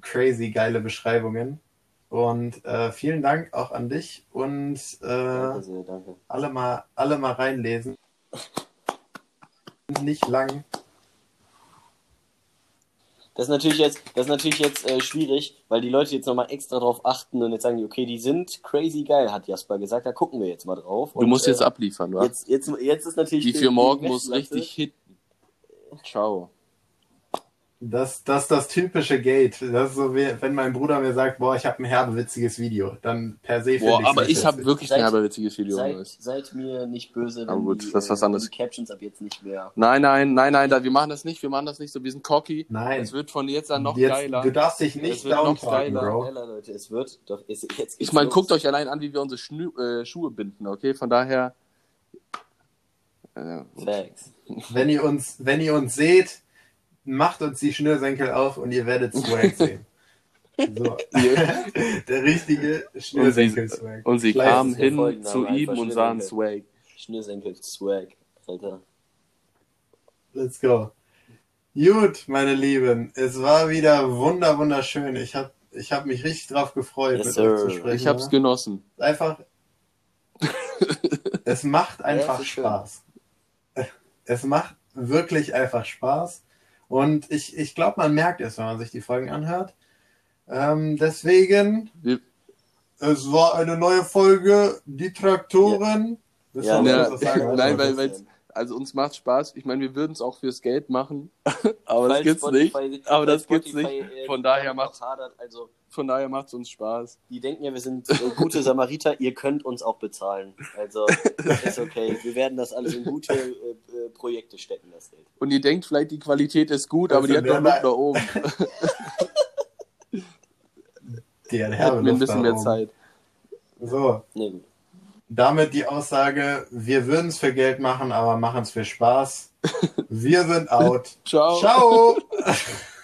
crazy geile Beschreibungen. Und äh, vielen Dank auch an dich und äh, Danke sehr, danke. alle mal, alle mal reinlesen. Nicht lang. Das ist natürlich jetzt, das ist natürlich jetzt äh, schwierig, weil die Leute jetzt nochmal extra drauf achten und jetzt sagen, die, okay, die sind crazy geil, hat Jasper gesagt, da gucken wir jetzt mal drauf. Du musst äh, jetzt abliefern, wa? jetzt, jetzt, jetzt ist natürlich Die für morgen muss richtig hitten. Ciao. Das, das ist das typische Gate. Das ist so, wie, wenn mein Bruder mir sagt, boah, ich habe ein herbe witziges Video, dann per se Boah, aber ich habe wirklich Seid- ein herber witziges Video. Seid, seid mir nicht böse, wenn Aber gut, die, das ist was äh, anderes. die Captions ab jetzt nicht mehr. Nein, nein, nein, nein, da, wir machen das nicht, wir machen das nicht so, wir sind cocky. Nein. Es wird von jetzt an noch Jetzt, geiler. Du darfst dich Es nicht wird noch downtalken, geiler. Bro. Geiler, Leute, es wird doch, es, jetzt Ich meine, guckt euch allein an, wie wir unsere Schnü äh, Schuhe binden, okay? Von daher. Äh, Facts. Wenn ihr uns, wenn ihr uns seht, macht uns die Schnürsenkel auf und ihr werdet Swag sehen. So. Der richtige Schnürsenkel-Swag. und sie Schleiß kamen hin zu ihm und sahen. Swag. Schnürsenkel Swag, Alter. Let's go. Gut, meine Lieben, es war wieder wunder wunderschön. Ich habe ich hab mich richtig drauf gefreut, Yes, mit euch zu sir. sprechen. Ich hab's ja. genossen. einfach. es macht einfach es ist schön. Spaß. Es macht wirklich einfach Spaß. Und ich, ich glaube, man merkt es, wenn man sich die Folgen anhört. Ähm, deswegen, Wir, es war eine neue Folge, die Traktoren. Das Ja, ja, nein, weil, weil, also uns macht Spaß. Ich meine, wir würden es auch fürs Geld machen, aber das gibt's nicht. Spotify- Aber weil das gibt's Spotify, nicht. äh, Von daher macht's, auch hadert. Also, von daher macht's uns Spaß. die denken ja, wir sind äh, gute Samariter, ihr könnt uns auch bezahlen. Also, ist okay. Wir werden das alles in gute äh, äh, Projekte stecken, das Geld. Und ihr denkt vielleicht, die Qualität ist gut, Also aber die hat noch Luft mal- nach oben. Die hat Hätten wir ein bisschen da mehr oben. Zeit. So, Nee, gut. Damit die Aussage, wir würden es für Geld machen, aber machen es für Spaß. Wir sind out. Ciao. Ciao.